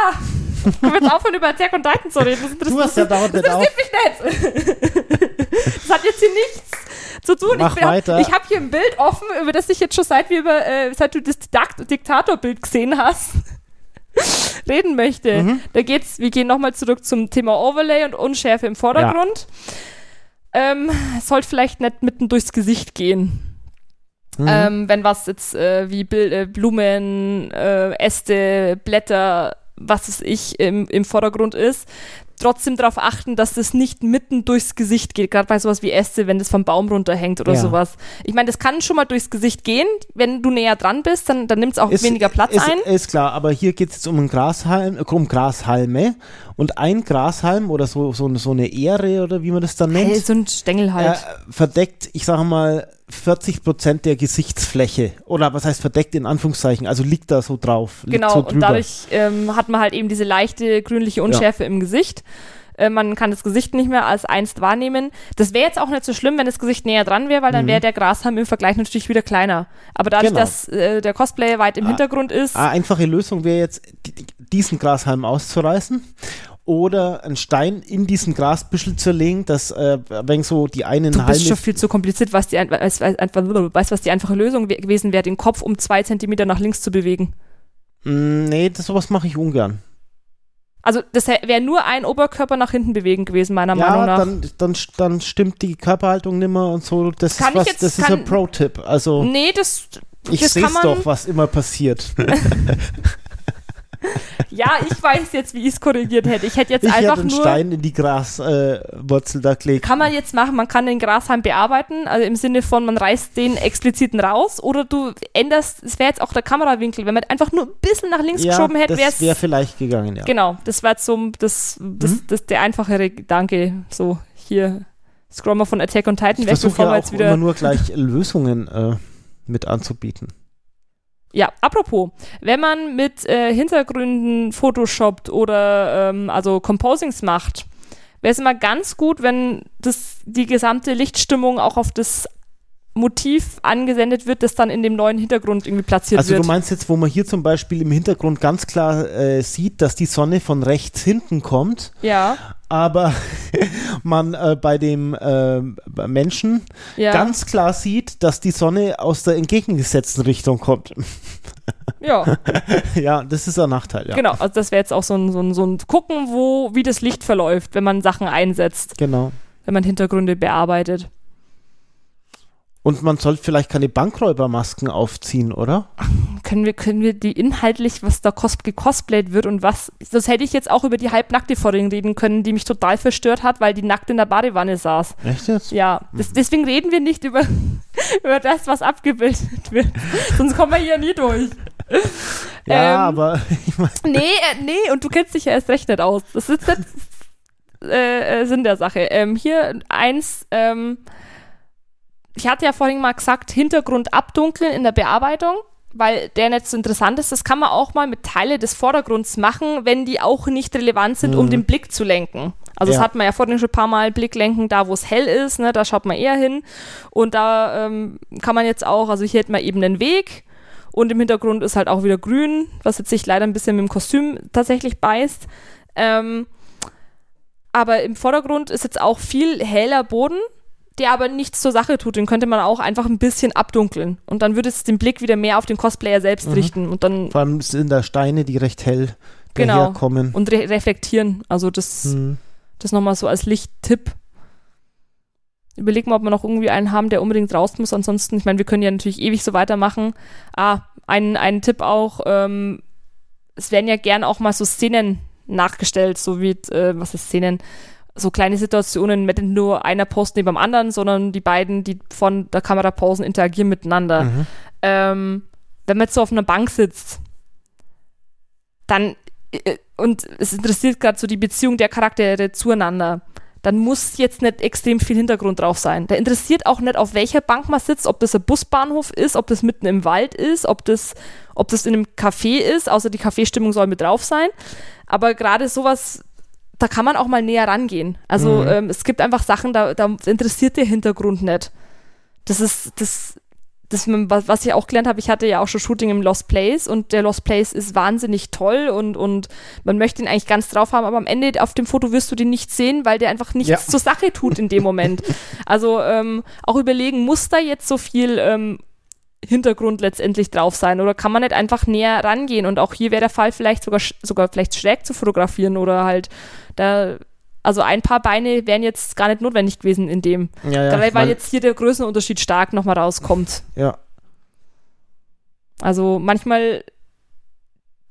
können wir jetzt aufhören, über Attack on Titan zu reden? Das interessiert Du hast ja dauernd nicht auf. mich nicht. das hat jetzt hier nichts zu tun. Mach ich weiter. ich habe hier ein Bild offen, über das ich jetzt schon seit wir über, äh, seit du das Diktatorbild gesehen hast, reden möchte. Mhm. Da geht's, wir gehen nochmal zurück zum Thema Overlay und Unschärfe im Vordergrund. Ähm, es sollte vielleicht nicht mitten durchs Gesicht gehen. Mhm. Ähm, wenn was jetzt äh, wie Bil äh, Blumen, äh, Äste, Blätter, was es ich im, im Vordergrund ist, trotzdem darauf achten, dass das nicht mitten durchs Gesicht geht. Gerade bei sowas wie Äste, wenn das vom Baum runterhängt oder Ja. sowas. Ich meine, das kann schon mal durchs Gesicht gehen. Wenn du näher dran bist, dann, dann nimmt es auch Ist- weniger Platz ist, ein. Ist klar, aber hier geht es jetzt um einen Grashalm, äh, um Grashalme und ein Grashalm oder so, so, so eine Ähre oder wie man das dann nennt, Hey, so ein Stängel halt. äh, verdeckt, ich sage mal, 40 Prozent der Gesichtsfläche. Oder was heißt verdeckt in Anführungszeichen? Also liegt da so drauf. Genau, so und dadurch ähm, hat man halt eben diese leichte grünliche Unschärfe im Gesicht. Äh, man kann das Gesicht nicht mehr als einst wahrnehmen. Das wäre jetzt auch nicht so schlimm, wenn das Gesicht näher dran wäre, weil dann wäre der Grashalm im Vergleich natürlich wieder kleiner. Aber dadurch, Mhm. Genau. dass äh, der Cosplayer weit im Ah, Hintergrund ist, Eine einfache Lösung wäre jetzt, die- diesen Grashalm auszureißen oder einen Stein in diesen Grasbüschel zu legen, dass äh, wenn so die einen du bist schon viel zu kompliziert, was die, einfach, weißt, was die einfache Lösung gewesen wäre, den Kopf um zwei Zentimeter nach links zu bewegen. Mm, nee, das, sowas mache ich ungern. Also das wäre nur ein Oberkörper nach hinten bewegen gewesen, meiner Meinung Ja, nach. dann, dann, dann stimmt die Körperhaltung nimmer und so. Das Kann ist was, jetzt- das ist kann- ein Pro-Tipp. Also nee, das, ich sehe es doch, was immer passiert. ja, ich weiß jetzt, wie ich es korrigiert hätte. Ich hätte jetzt ich einfach hätte einen nur... Stein in die Graswurzel äh, da gelegt. Kann man jetzt machen, man kann den Grashalm bearbeiten, also im Sinne von, man reißt den expliziten raus oder du änderst, es wäre jetzt auch der Kamerawinkel, wenn man einfach nur ein bisschen nach links ja, geschoben hätte, wäre das es. wäre vielleicht gegangen, ja. Genau, das wäre so das, das, Mhm. das, der einfachere Gedanke. So, hier, Scrummer von Attack on Titan, Ich weg, bevor ja wir jetzt wieder. immer nur gleich Lösungen äh, mit anzubieten. Ja, apropos, wenn man mit äh, Hintergründen photoshoppt oder ähm, also Composings macht, wäre es immer ganz gut, wenn das die gesamte Lichtstimmung auch auf das Motiv angesendet wird, das dann in dem neuen Hintergrund irgendwie platziert Also wird. du meinst jetzt, wo man hier zum Beispiel im Hintergrund ganz klar äh, sieht, dass die Sonne von rechts hinten kommt, ja, aber man äh, bei dem äh, Menschen ja, ganz klar sieht, dass die Sonne aus der entgegengesetzten Richtung kommt. ja, ja, das ist ein Nachteil, ja. genau. Also das wäre jetzt auch so ein, so, ein, so ein Gucken, wo, wie das Licht verläuft, wenn man Sachen einsetzt, Genau. wenn man Hintergründe bearbeitet. Und man sollte vielleicht keine Bankräubermasken aufziehen, oder? können wir, können wir die inhaltlich, was da cos gecosplayt wird und was, das hätte ich jetzt auch über die Halbnackte vorhin reden können, die mich total verstört hat, weil die nackt in der Badewanne saß. Echt jetzt? Ja, das, deswegen reden wir nicht über, über das, was abgebildet wird. Sonst kommen wir hier nie durch. Ja, Ähm, aber ich meine, Nee, äh, nee, und du kennst dich ja erst recht nicht aus. Das ist jetzt äh, äh, Sinn der Sache. Ähm, hier eins, ähm, ich hatte ja vorhin mal gesagt, Hintergrund abdunkeln in der Bearbeitung, weil der nicht so interessant ist. Das kann man auch mal mit Teile des Vordergrunds machen, wenn die auch nicht relevant sind, um Mhm. den Blick zu lenken. Also Ja. das hat man ja vorhin schon ein paar Mal Blick lenken, da wo es hell ist, ne, da schaut man eher hin. Und da ähm, kann man jetzt auch, also hier hat man eben einen Weg und im Hintergrund ist halt auch wieder grün, was jetzt sich leider ein bisschen mit dem Kostüm tatsächlich beißt. Ähm, aber im Vordergrund ist jetzt auch viel heller Boden, der aber nichts zur Sache tut. Den könnte man auch einfach ein bisschen abdunkeln. Und dann würde es den Blick wieder mehr auf den Cosplayer selbst Mhm. richten und dann vor allem sind da Steine, die recht hell Genau. daherkommen. und re reflektieren. Also das, Hm. das nochmal so als Lichttipp. Überleg mal, ob wir noch irgendwie einen haben, der unbedingt raus muss. Ansonsten, ich meine, wir können ja natürlich ewig so weitermachen. Ah, ein, ein Tipp auch, ähm, es werden ja gern auch mal so Szenen nachgestellt, so wie, äh, was ist Szenen? So kleine Situationen mit nur einer Post neben dem anderen, sondern die beiden, die von der Kamera posen, interagieren miteinander. Mhm. Ähm, wenn man jetzt so auf einer Bank sitzt, dann äh, und es interessiert gerade so die Beziehung der Charaktere zueinander, dann muss jetzt nicht extrem viel Hintergrund drauf sein. Da interessiert auch nicht, auf welcher Bank man sitzt, ob das ein Busbahnhof ist, ob das mitten im Wald ist, ob das, ob das in einem Café ist, außer die Kaffeestimmung soll mit drauf sein. Aber gerade sowas, da kann man auch mal näher rangehen. Also Mhm. ähm, es gibt einfach Sachen, da, da interessiert der Hintergrund nicht. Das ist, das, das, was ich auch gelernt habe, ich hatte ja auch schon Shooting im Lost Place und der Lost Place ist wahnsinnig toll und, und man möchte ihn eigentlich ganz drauf haben, aber am Ende auf dem Foto wirst du den nicht sehen, weil der einfach nichts ja. zur Sache tut in dem Moment. also ähm, auch überlegen, muss da jetzt so viel ähm, Hintergrund letztendlich drauf sein oder kann man nicht einfach näher rangehen und auch hier wäre der Fall vielleicht sogar sogar vielleicht schräg zu fotografieren oder halt da also ein paar Beine wären jetzt gar nicht notwendig gewesen in dem. Ja, ja, Gerade weil jetzt hier der Größenunterschied stark nochmal rauskommt. Ja. Also manchmal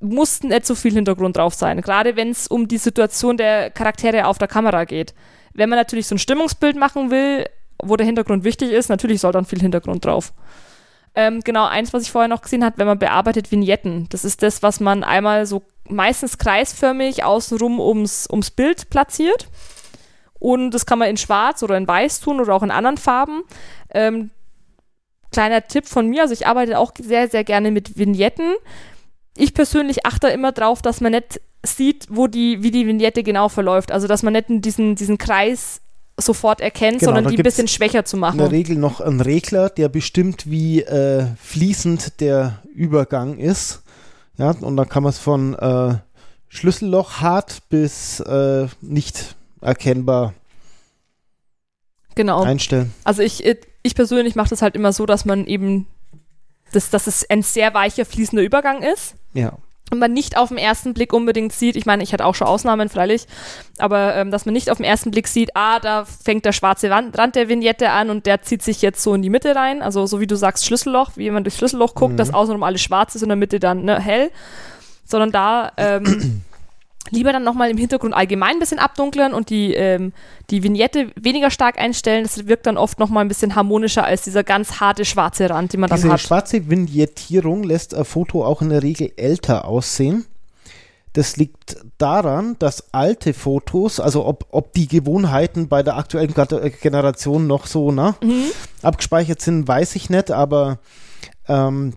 muss nicht so viel Hintergrund drauf sein, gerade wenn es um die Situation der Charaktere auf der Kamera geht. Wenn man natürlich so ein Stimmungsbild machen will, wo der Hintergrund wichtig ist, natürlich soll dann viel Hintergrund drauf. Ähm, genau, eins, was ich vorher noch gesehen habe, wenn man bearbeitet Vignetten. Das ist das, was man einmal so meistens kreisförmig außenrum ums, ums Bild platziert. Und das kann man in schwarz oder in weiß tun oder auch in anderen Farben. Ähm, kleiner Tipp von mir, also ich arbeite auch sehr, sehr gerne mit Vignetten. Ich persönlich achte immer drauf, dass man nicht sieht, wo die, wie die Vignette genau verläuft. Also dass man nicht diesen, diesen Kreis sofort erkennt, genau, sondern die ein bisschen schwächer zu machen. In der Regel noch einen Regler, der bestimmt, wie äh, fließend der Übergang ist. Ja, und dann kann man es von äh, Schlüsselloch hart bis äh, nicht erkennbar genau. einstellen. Also ich, ich persönlich mache das halt immer so, dass man eben, das, dass es ein sehr weicher, fließender Übergang ist. Ja man nicht auf den ersten Blick unbedingt sieht, ich meine, ich hatte auch schon Ausnahmen freilich, aber ähm, dass man nicht auf den ersten Blick sieht, ah, da fängt der schwarze Wand, Rand der Vignette an und der zieht sich jetzt so in die Mitte rein, also so wie du sagst, Schlüsselloch, wie man durchs Schlüsselloch guckt, mhm. dass außenrum alles schwarz ist und in der Mitte dann ne, hell, sondern da ähm, lieber dann nochmal im Hintergrund allgemein ein bisschen abdunkeln und die, ähm, die Vignette weniger stark einstellen. Das wirkt dann oft nochmal ein bisschen harmonischer als dieser ganz harte schwarze Rand, den man Diese dann hat. Die schwarze Vignettierung lässt ein Foto auch in der Regel älter aussehen. Das liegt daran, dass alte Fotos, also ob, ob die Gewohnheiten bei der aktuellen Generation noch so ne, mhm. abgespeichert sind, weiß ich nicht, aber ähm,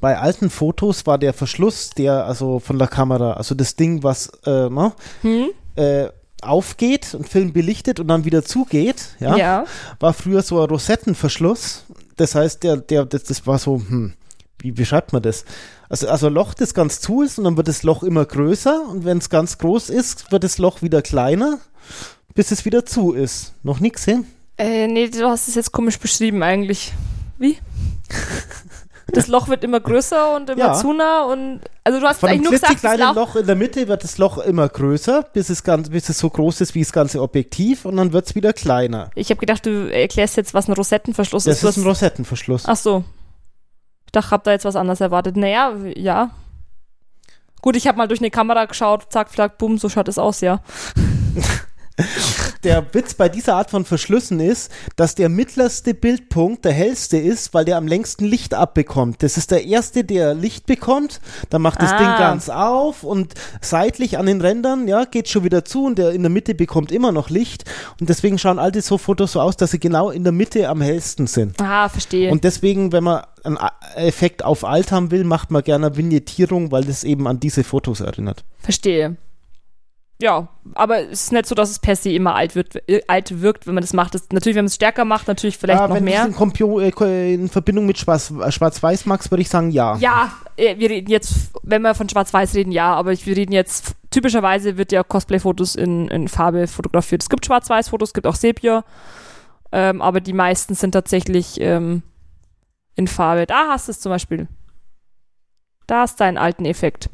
bei alten Fotos war der Verschluss, der also von der Kamera, also das Ding, was äh, ne, hm? äh, aufgeht und Film belichtet und dann wieder zugeht, ja, ja, war früher so ein Rosettenverschluss. Das heißt, der, der, das, das war so, hm, wie beschreibt man das? Also, also ein Loch, das ganz zu ist und dann wird das Loch immer größer und wenn es ganz groß ist, wird das Loch wieder kleiner, bis es wieder zu ist. Noch nichts hin? Äh, nee, du hast es jetzt komisch beschrieben eigentlich. Wie? das Loch wird immer größer und immer ja. zuner und also du hast Von eigentlich nur gesagt, kleinen Loch, Loch in der Mitte wird das Loch immer größer, bis es, ganz, bis es so groß ist wie das ganze Objektiv und dann wird es wieder kleiner. Ich habe gedacht, du erklärst jetzt, was ein Rosettenverschluss das ist. Das ist ein Rosettenverschluss. Ach so. Ich dachte, habe da jetzt was anderes erwartet. Naja, ja. Gut, ich habe mal durch eine Kamera geschaut, zack, flack, bumm, so schaut es aus, ja. der Witz bei dieser Art von Verschlüssen ist, dass der mittlerste Bildpunkt der hellste ist, weil der am längsten Licht abbekommt. Das ist der erste, der Licht bekommt, dann macht das ah. Ding ganz auf und seitlich an den Rändern, ja, geht schon wieder zu und der in der Mitte bekommt immer noch Licht und deswegen schauen alte so Fotos so aus, dass sie genau in der Mitte am hellsten sind. Ah, verstehe. Und deswegen, wenn man einen Effekt auf alt haben will, macht man gerne Vignettierung, weil das eben an diese Fotos erinnert. Verstehe ja, aber es ist nicht so, dass es per se immer alt, wird, äh, alt wirkt, wenn man das macht. Das, natürlich, wenn man es stärker macht, natürlich vielleicht ja, noch wenn mehr. Wenn äh, in Verbindung mit Schwarz, äh, Schwarz-Weiß magst, würde ich sagen, ja. Ja, wir reden jetzt, wenn wir von Schwarz-Weiß reden, ja, aber wir reden jetzt, typischerweise wird ja Cosplay-Fotos in, in Farbe fotografiert. Es gibt Schwarz-Weiß-Fotos, es gibt auch Sepia, ähm, aber die meisten sind tatsächlich ähm, in Farbe. Da hast du es zum Beispiel. Da hast du einen alten Effekt.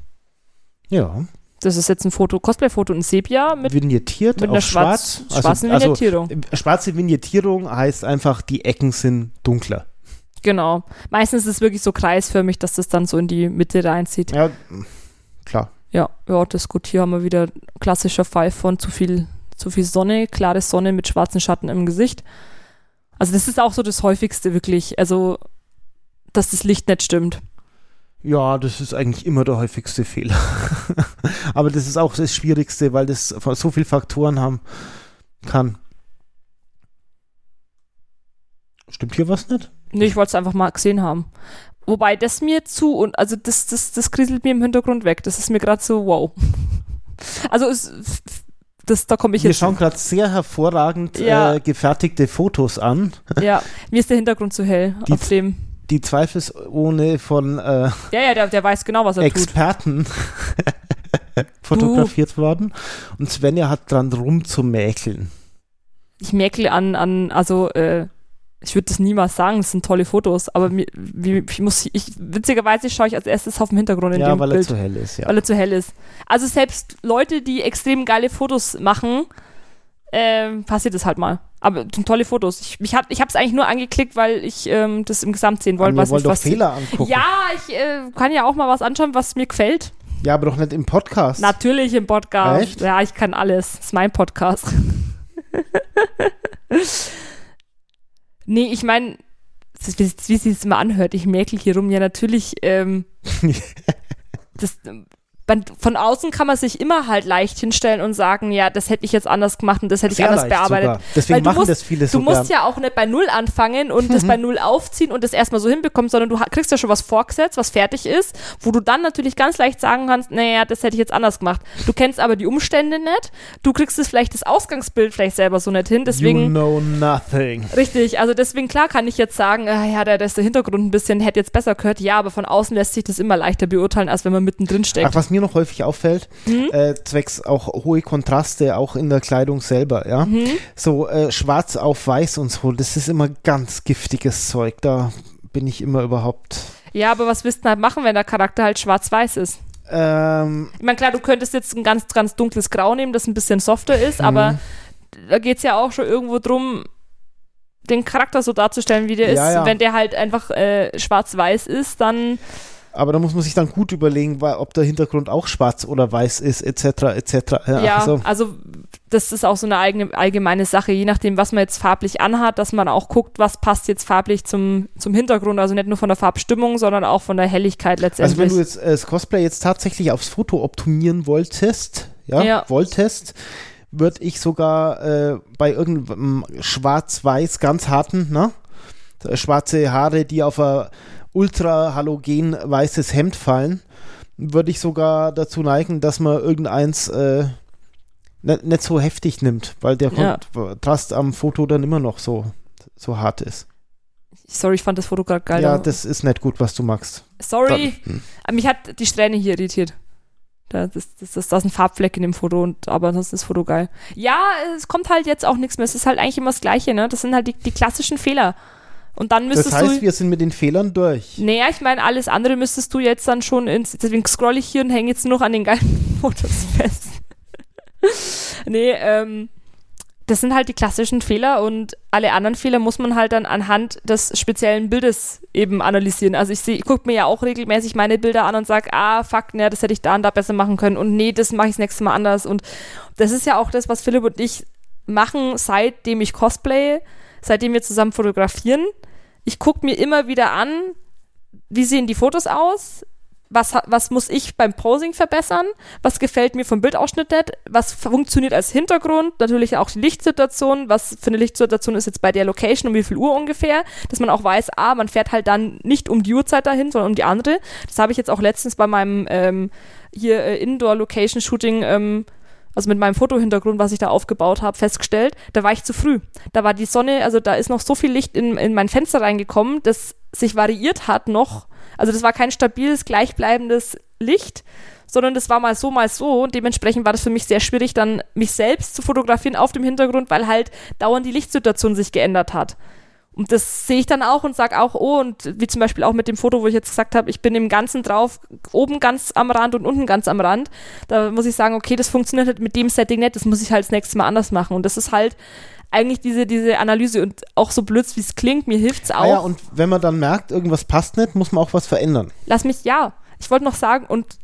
Ja. Das ist jetzt ein Foto, Cosplay-Foto in Sepia mit, Vignettiert mit einer schwarz, schwarz, schwarzen also, Vignettierung. Also, schwarze Vignettierung heißt einfach, die Ecken sind dunkler. Genau. Meistens ist es wirklich so kreisförmig, dass das dann so in die Mitte reinzieht. Ja, klar. Ja, ja, das gut. Hier haben wir wieder klassischer Fall von zu viel, zu viel Sonne, klare Sonne mit schwarzen Schatten im Gesicht. Also das ist auch so das häufigste wirklich. Also, dass das Licht nicht stimmt. Ja, das ist eigentlich immer der häufigste Fehler. Aber das ist auch das Schwierigste, weil das so viele Faktoren haben kann. Stimmt hier was nicht? Nee, ich wollte es einfach mal gesehen haben. Wobei das mir zu und also das, das, das kriselt mir im Hintergrund weg. Das ist mir gerade so wow. Also es das, da komme ich Wir jetzt. schauen gerade sehr hervorragend Ja. äh, gefertigte Fotos an, Ja, mir ist der Hintergrund zu hell Die- auf dem. Die zweifelsohne von äh, Ja, ja, der, der weiß genau, was er. Experten fotografiert worden. Und Svenja hat dran rumzumäkeln. Ich merke an, an, also, äh, ich würde das niemals sagen, es sind tolle Fotos, aber mir, wie, ich muss, ich, witzigerweise schaue ich als erstes auf den Hintergrund in Ja, dem weil er Bild. zu hell ist, ja. weil er zu hell ist. Also selbst Leute, die extrem geile Fotos machen, ähm, passiert es halt mal. Aber tolle Fotos. Ich, ich habe ich es eigentlich nur angeklickt, weil ich ähm, das im Gesamt sehen wollte. was wollen doch. Fehler angucken. Ja, ich äh, kann ja auch mal was anschauen, was mir gefällt. Ja, aber doch nicht im Podcast. Natürlich im Podcast. Echt? Ja, ich kann alles. Das ist mein Podcast. nee, ich meine, wie, wie sich das immer anhört, ich merkel hier rum, ja natürlich, ähm, das, man, von außen kann man sich immer halt leicht hinstellen und sagen, ja, das hätte ich jetzt anders gemacht und das hätte ich Sehr anders leicht bearbeitet. Sogar. Deswegen Weil du machen musst- das viele Du so musst ja auch nicht bei Null anfangen und das bei Null aufziehen und das erstmal so hinbekommen, sondern du kriegst ja schon was vorgesetzt, was fertig ist, wo du dann natürlich ganz leicht sagen kannst, naja, das hätte ich jetzt anders gemacht. Du kennst aber die Umstände nicht, du kriegst es vielleicht das Ausgangsbild vielleicht selber so nicht hin, deswegen you know nothing. Richtig, also deswegen klar kann ich jetzt sagen, ah, ja, da ist der Hintergrund ein bisschen, hätte jetzt besser gehört, ja, aber von außen lässt sich das immer leichter beurteilen, als wenn man mittendrin Ach, steckt. was mir noch häufig auffällt, Mhm. äh, zwecks auch hohe Kontraste, auch in der Kleidung selber, ja. Mhm. So äh, schwarz auf weiß und so, das ist immer ganz giftiges Zeug. Da bin ich immer überhaupt. Ja, aber was willst du halt machen, wenn der Charakter halt schwarz-weiß ist? Ähm, Ich meine, klar, du könntest jetzt ein ganz, ganz dunkles Grau nehmen, das ein bisschen softer ist, aber da geht es ja auch schon irgendwo drum, den Charakter so darzustellen, wie der Ja, ist. ja. Wenn der halt einfach äh, schwarz-weiß ist, dann aber da muss man sich dann gut überlegen, ob der Hintergrund auch schwarz oder weiß ist, etc. etc. Ja, Ja, also, also das ist auch so eine eigene allgemeine Sache, je nachdem, was man jetzt farblich anhat, dass man auch guckt, was passt jetzt farblich zum, zum Hintergrund, also nicht nur von der Farbstimmung, sondern auch von der Helligkeit also letztendlich. wenn du jetzt äh, das Cosplay jetzt tatsächlich aufs Foto optimieren wolltest, ja, Ja. wolltest, würde ich sogar äh, bei irgendeinem schwarz-weiß ganz harten, ne? Äh, Schwarze Haare, die auf ein ultra halogen weißes Hemd fallen, würde ich sogar dazu neigen, dass man irgendeins äh, nicht, nicht so heftig nimmt, weil der Ja. Kontrast am Foto dann immer noch so, so hart ist. Sorry, ich fand das Foto gerade geil. ja, das ist nicht gut, was du magst. Sorry, Dann- aber mich hat die Strähne hier irritiert. Da, das, das, das, da ist ein Farbfleck in dem Foto, und, aber ansonsten ist das Foto geil. Ja, es kommt halt jetzt auch nichts mehr. Es ist halt eigentlich immer das Gleiche, ne? Das sind halt die, die klassischen Fehler. Und dann müsstest Das heißt, du. wir sind mit den Fehlern durch. Naja, ich meine, alles andere müsstest du jetzt dann schon ins. Deswegen scroll ich hier und hänge jetzt nur noch an den geilen Fotos fest. nee, ähm. Das sind halt die klassischen Fehler und alle anderen Fehler muss man halt dann anhand des speziellen Bildes eben analysieren. Also ich sehe, ich gucke mir ja auch regelmäßig meine Bilder an und sage, ah, fuck, ne, das hätte ich da und da besser machen können und nee, das mache ich das nächste Mal anders. Und das ist ja auch das, was Philipp und ich machen, seitdem ich cosplaye, seitdem wir zusammen fotografieren. Ich gucke mir immer wieder an, wie sehen die Fotos aus? Was, was muss ich beim Posing verbessern? Was gefällt mir vom Bildausschnitt nicht? Was funktioniert als Hintergrund? Natürlich auch die Lichtsituation. Was für eine Lichtsituation ist jetzt bei der Location? Um wie viel Uhr ungefähr? Dass man auch weiß, ah, man fährt halt dann nicht um die Uhrzeit dahin, sondern um die andere. Das habe ich jetzt auch letztens bei meinem ähm, hier äh, Indoor-Location-Shooting ähm, also mit meinem Fotohintergrund, was ich da aufgebaut habe, festgestellt, da war ich zu früh. Da war die Sonne, also da ist noch so viel Licht in, in mein Fenster reingekommen, das sich variiert hat noch. Also das war kein stabiles, gleichbleibendes Licht, sondern das war mal so, mal so. Und dementsprechend war das für mich sehr schwierig, dann mich selbst zu fotografieren auf dem Hintergrund, weil halt dauernd die Lichtsituation sich geändert hat. Und das sehe ich dann auch und sage auch, oh, und wie zum Beispiel auch mit dem Foto, wo ich jetzt gesagt habe, ich bin im Ganzen drauf, oben ganz am Rand und unten ganz am Rand. Da muss ich sagen, okay, das funktioniert halt mit dem Setting nicht, das muss ich halt das nächste Mal anders machen. Und das ist halt eigentlich diese, diese Analyse und auch so blöd, wie es klingt, mir hilft's auch. Ah ja, und wenn man dann merkt, irgendwas passt nicht, muss man auch was verändern. Lass mich, ja, ich wollte noch sagen, und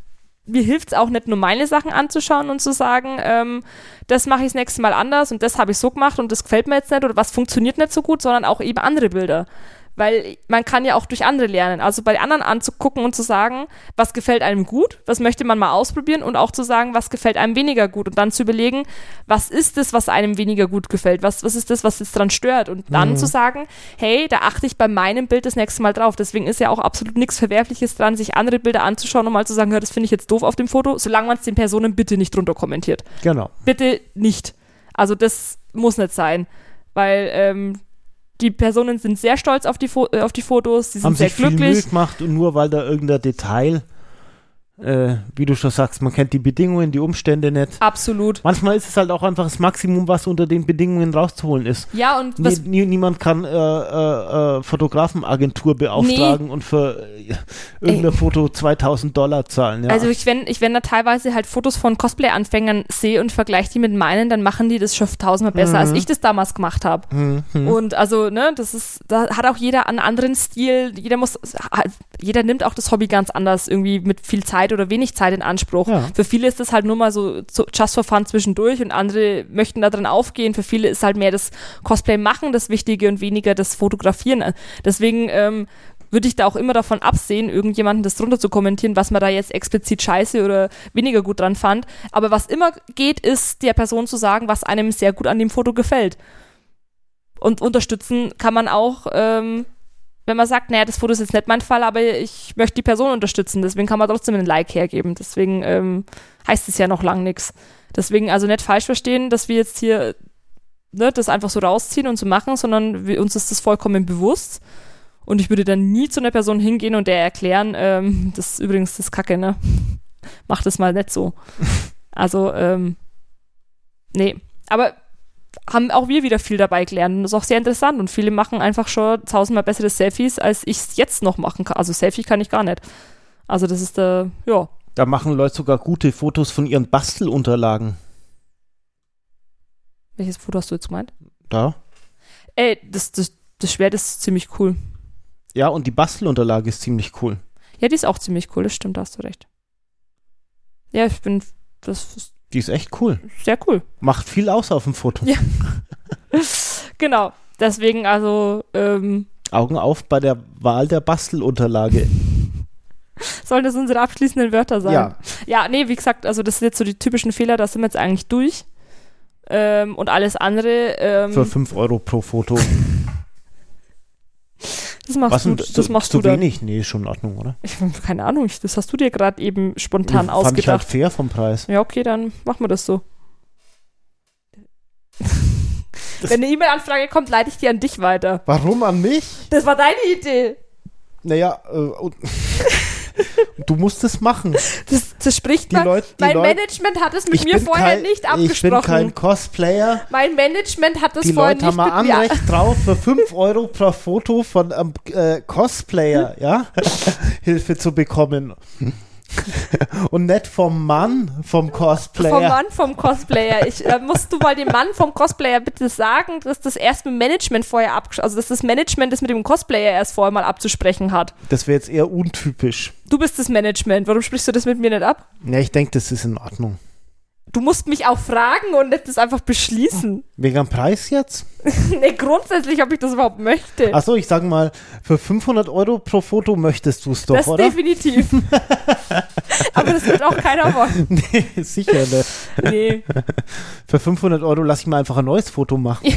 mir hilft es auch nicht nur meine Sachen anzuschauen und zu sagen, ähm, das mache ich das nächste Mal anders und das habe ich so gemacht und das gefällt mir jetzt nicht oder was funktioniert nicht so gut, sondern auch eben andere Bilder. Weil man kann ja auch durch andere lernen. Also bei anderen anzugucken und zu sagen, was gefällt einem gut, was möchte man mal ausprobieren und auch zu sagen, was gefällt einem weniger gut und dann zu überlegen, was ist es, was einem weniger gut gefällt, was, was ist das, was jetzt dran stört und dann Mhm. zu sagen, hey, da achte ich bei meinem Bild das nächste Mal drauf. Deswegen ist ja auch absolut nichts Verwerfliches dran, sich andere Bilder anzuschauen und mal zu sagen, ja, das finde ich jetzt doof auf dem Foto, solange man es den Personen bitte nicht drunter kommentiert Genau. bitte nicht. Also das muss nicht sein, weil ähm, die Personen sind sehr stolz auf die, Fo äh, auf die Fotos, sie sind Haben sehr sich viel Mühe glücklich. gemacht und nur weil da irgendein Detail, äh, wie du schon sagst, man kennt die Bedingungen, die Umstände nicht. Absolut. Manchmal ist es halt auch einfach das Maximum, was unter den Bedingungen rauszuholen ist. Ja, und was, nie, niemand kann äh, äh, äh, Fotografenagentur beauftragen und für äh, irgendein Foto 2000 Dollar zahlen. Ja. also ich, wenn, ich, wenn da teilweise halt Fotos von Cosplay-Anfängern sehe und vergleiche die mit meinen, dann machen die das schon tausendmal besser, als Mhm. ich das damals gemacht habe. Hm, hm. Und also, ne, das ist, da hat auch jeder einen anderen Stil. Jeder muss, jeder nimmt auch das Hobby ganz anders, irgendwie mit viel Zeit oder wenig Zeit in Anspruch. Ja. Für viele ist das halt nur mal so, just for fun zwischendurch und andere möchten da drin aufgehen. Für viele ist halt mehr das Cosplay machen das Wichtige und weniger das Fotografieren. Deswegen, ähm, würde ich da auch immer davon absehen, irgendjemanden das drunter zu kommentieren, was man da jetzt explizit scheiße oder weniger gut dran fand. Aber was immer geht, ist der Person zu sagen, was einem sehr gut an dem Foto gefällt. Und unterstützen kann man auch, ähm, wenn man sagt, naja, das Foto ist jetzt nicht mein Fall, aber ich möchte die Person unterstützen, deswegen kann man trotzdem einen Like hergeben. Deswegen ähm, heißt es ja noch lang nichts. Deswegen also nicht falsch verstehen, dass wir jetzt hier ne, das einfach so rausziehen und so machen, sondern wir, uns ist das vollkommen bewusst. Und ich würde dann nie zu einer Person hingehen und der erklären, ähm, das ist übrigens das Kacke, ne? Mach das mal nicht so. Also, ähm, nee. Aber haben auch wir wieder viel dabei gelernt. Das ist auch sehr interessant. Und viele machen einfach schon tausendmal bessere Selfies, als ich es jetzt noch machen kann. Also Selfie kann ich gar nicht. Also das ist der, ja. Da machen Leute sogar gute Fotos von ihren Bastelunterlagen. Welches Foto hast du jetzt gemeint? Da. Ey, das, das, das Schwert ist ziemlich cool. Ja, und die Bastelunterlage ist ziemlich cool. Ja, die ist auch ziemlich cool, das stimmt, da hast du recht. Ja, ich bin, das ist Die ist echt cool. sehr cool. Macht viel aus auf dem Foto. Ja. Genau. Deswegen also, ähm, Augen auf bei der Wahl der Bastelunterlage. sollen das unsere abschließenden Wörter sein? Ja, Ja, nee, wie gesagt, also das sind jetzt so die typischen Fehler, da sind wir jetzt eigentlich durch. Ähm, und alles andere, ähm, für 5 Euro pro Foto. Das machst Was du, das zu, machst zu du wenig? Nee, ist schon in Ordnung, oder? Ich, keine Ahnung, ich- das hast du dir gerade eben spontan Fand ich halt ausgedacht. fair vom Preis. Ja, okay, dann machen wir das so. Das- Wenn eine E-Mail-Anfrage kommt, leite ich die an dich weiter. Warum an mich? Das war deine Idee. Naja, äh, du musst es machen. Das, das spricht Die man. Leute, die mein Leute, Management hat es mit ich mir vorher kein, nicht Ich abgesprochen. bin kein Cosplayer. mein Management hat Die vorher Leute nicht haben ein mit mir. Anrecht drauf, für 5 Euro pro Foto von einem äh, Cosplayer, ja, Hilfe zu bekommen. Und nicht vom Mann vom Cosplayer. Vom Mann vom Cosplayer. Ich, äh, musst du mal dem Mann vom Cosplayer bitte sagen, dass das erst mit dem Management vorher abgesprochen also dass das Management das mit dem Cosplayer erst vorher mal abzusprechen hat. Das wäre jetzt eher untypisch. Du bist das Management. Warum sprichst du das mit mir nicht ab? Ja, ich denke, das ist in Ordnung. Du musst mich auch fragen und nicht das einfach beschließen. Wegen am Preis jetzt? nee, grundsätzlich, ob ich das überhaupt möchte. Achso, ich sage mal, für 500 Euro pro Foto möchtest du es doch, das oder? definitiv. Aber das wird auch keiner wollen. nee, sicher nicht. Nee. Für 500 Euro lasse ich mir einfach ein neues Foto machen.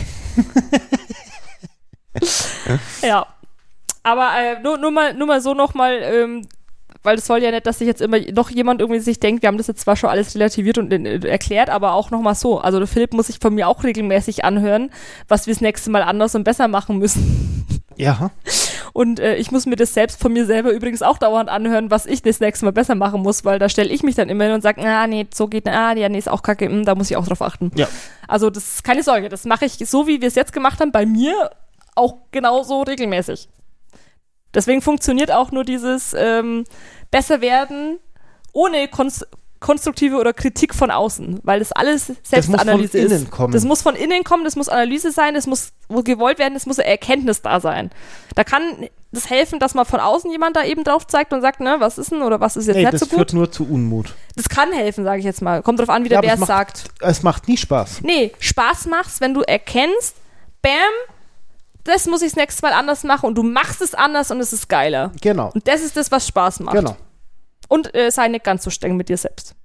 Ja. Aber äh, nur, nur, mal, nur mal so nochmal, ähm, weil das soll ja nicht, dass sich jetzt immer noch jemand irgendwie sich denkt, wir haben das jetzt zwar schon alles relativiert und äh, erklärt, aber auch nochmal so. Also der Philipp muss sich von mir auch regelmäßig anhören, was wir das nächste Mal anders und besser machen müssen. Ja. Und äh, ich muss mir das selbst von mir selber übrigens auch dauernd anhören, was ich das nächste Mal besser machen muss, weil da stelle ich mich dann immer hin und sage, ah nee, so geht, ah ja, nee, ist auch kacke, hm, da muss ich auch drauf achten. Ja. Also das ist keine Sorge, das mache ich so, wie wir es jetzt gemacht haben, bei mir auch genauso regelmäßig. Deswegen funktioniert auch nur dieses ähm, besser werden ohne Konst konstruktive oder Kritik von außen, weil das alles Selbstanalyse von ist. innen kommen. Das muss von innen kommen, das muss Analyse sein, das muss wo gewollt werden, das muss Erkenntnis da sein. Da kann das helfen, dass mal von außen jemand da eben drauf zeigt und sagt, ne, was ist denn oder was ist jetzt Nee, nicht das so gut. führt nur zu Unmut. Das kann helfen, sage ich jetzt mal. Kommt drauf an, wie der Ja, wer es macht- sagt. Es macht nie Spaß. Nee, Spaß machst, wenn du erkennst, bam, das muss ich das nächste Mal anders machen und du machst es anders und es ist geiler. Genau. Und das ist das, was Spaß macht. Genau. Und äh, sei nicht ganz so streng mit dir selbst.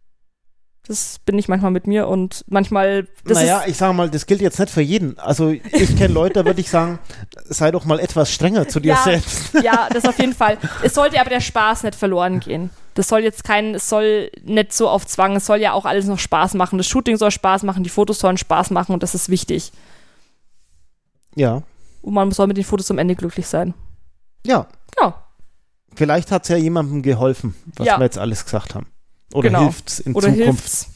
Das bin ich manchmal mit mir und manchmal. Das naja, ich sage mal, das gilt jetzt nicht für jeden. Also ich kenne Leute, da würde ich sagen, sei doch mal etwas strenger zu dir Ja. selbst. ja, das auf jeden Fall. Es sollte aber der Spaß nicht verloren gehen. Das soll jetzt kein, es soll nicht so auf Zwang, es soll ja auch alles noch Spaß machen. Das Shooting soll Spaß machen, die Fotos sollen Spaß machen und das ist wichtig. Ja, Und man soll mit den Fotos am Ende glücklich sein. ja. Genau. Vielleicht hat es ja jemandem geholfen, was Ja. wir jetzt alles gesagt haben. Oder Genau. hilft's in Oder Zukunft. hilft's.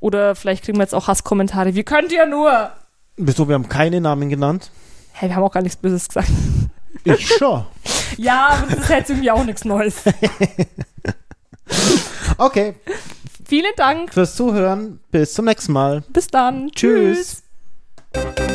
Oder vielleicht kriegen wir jetzt auch Hasskommentare. Wie könnt ihr nur? Wieso, wir haben keine Namen genannt? Hey, wir haben auch gar nichts Böses gesagt. Ich schon. ja, aber das ist jetzt irgendwie auch nichts Neues. Okay, Vielen Dank. fürs Zuhören. Bis zum nächsten Mal. Bis dann. Tschüss. Tschüss.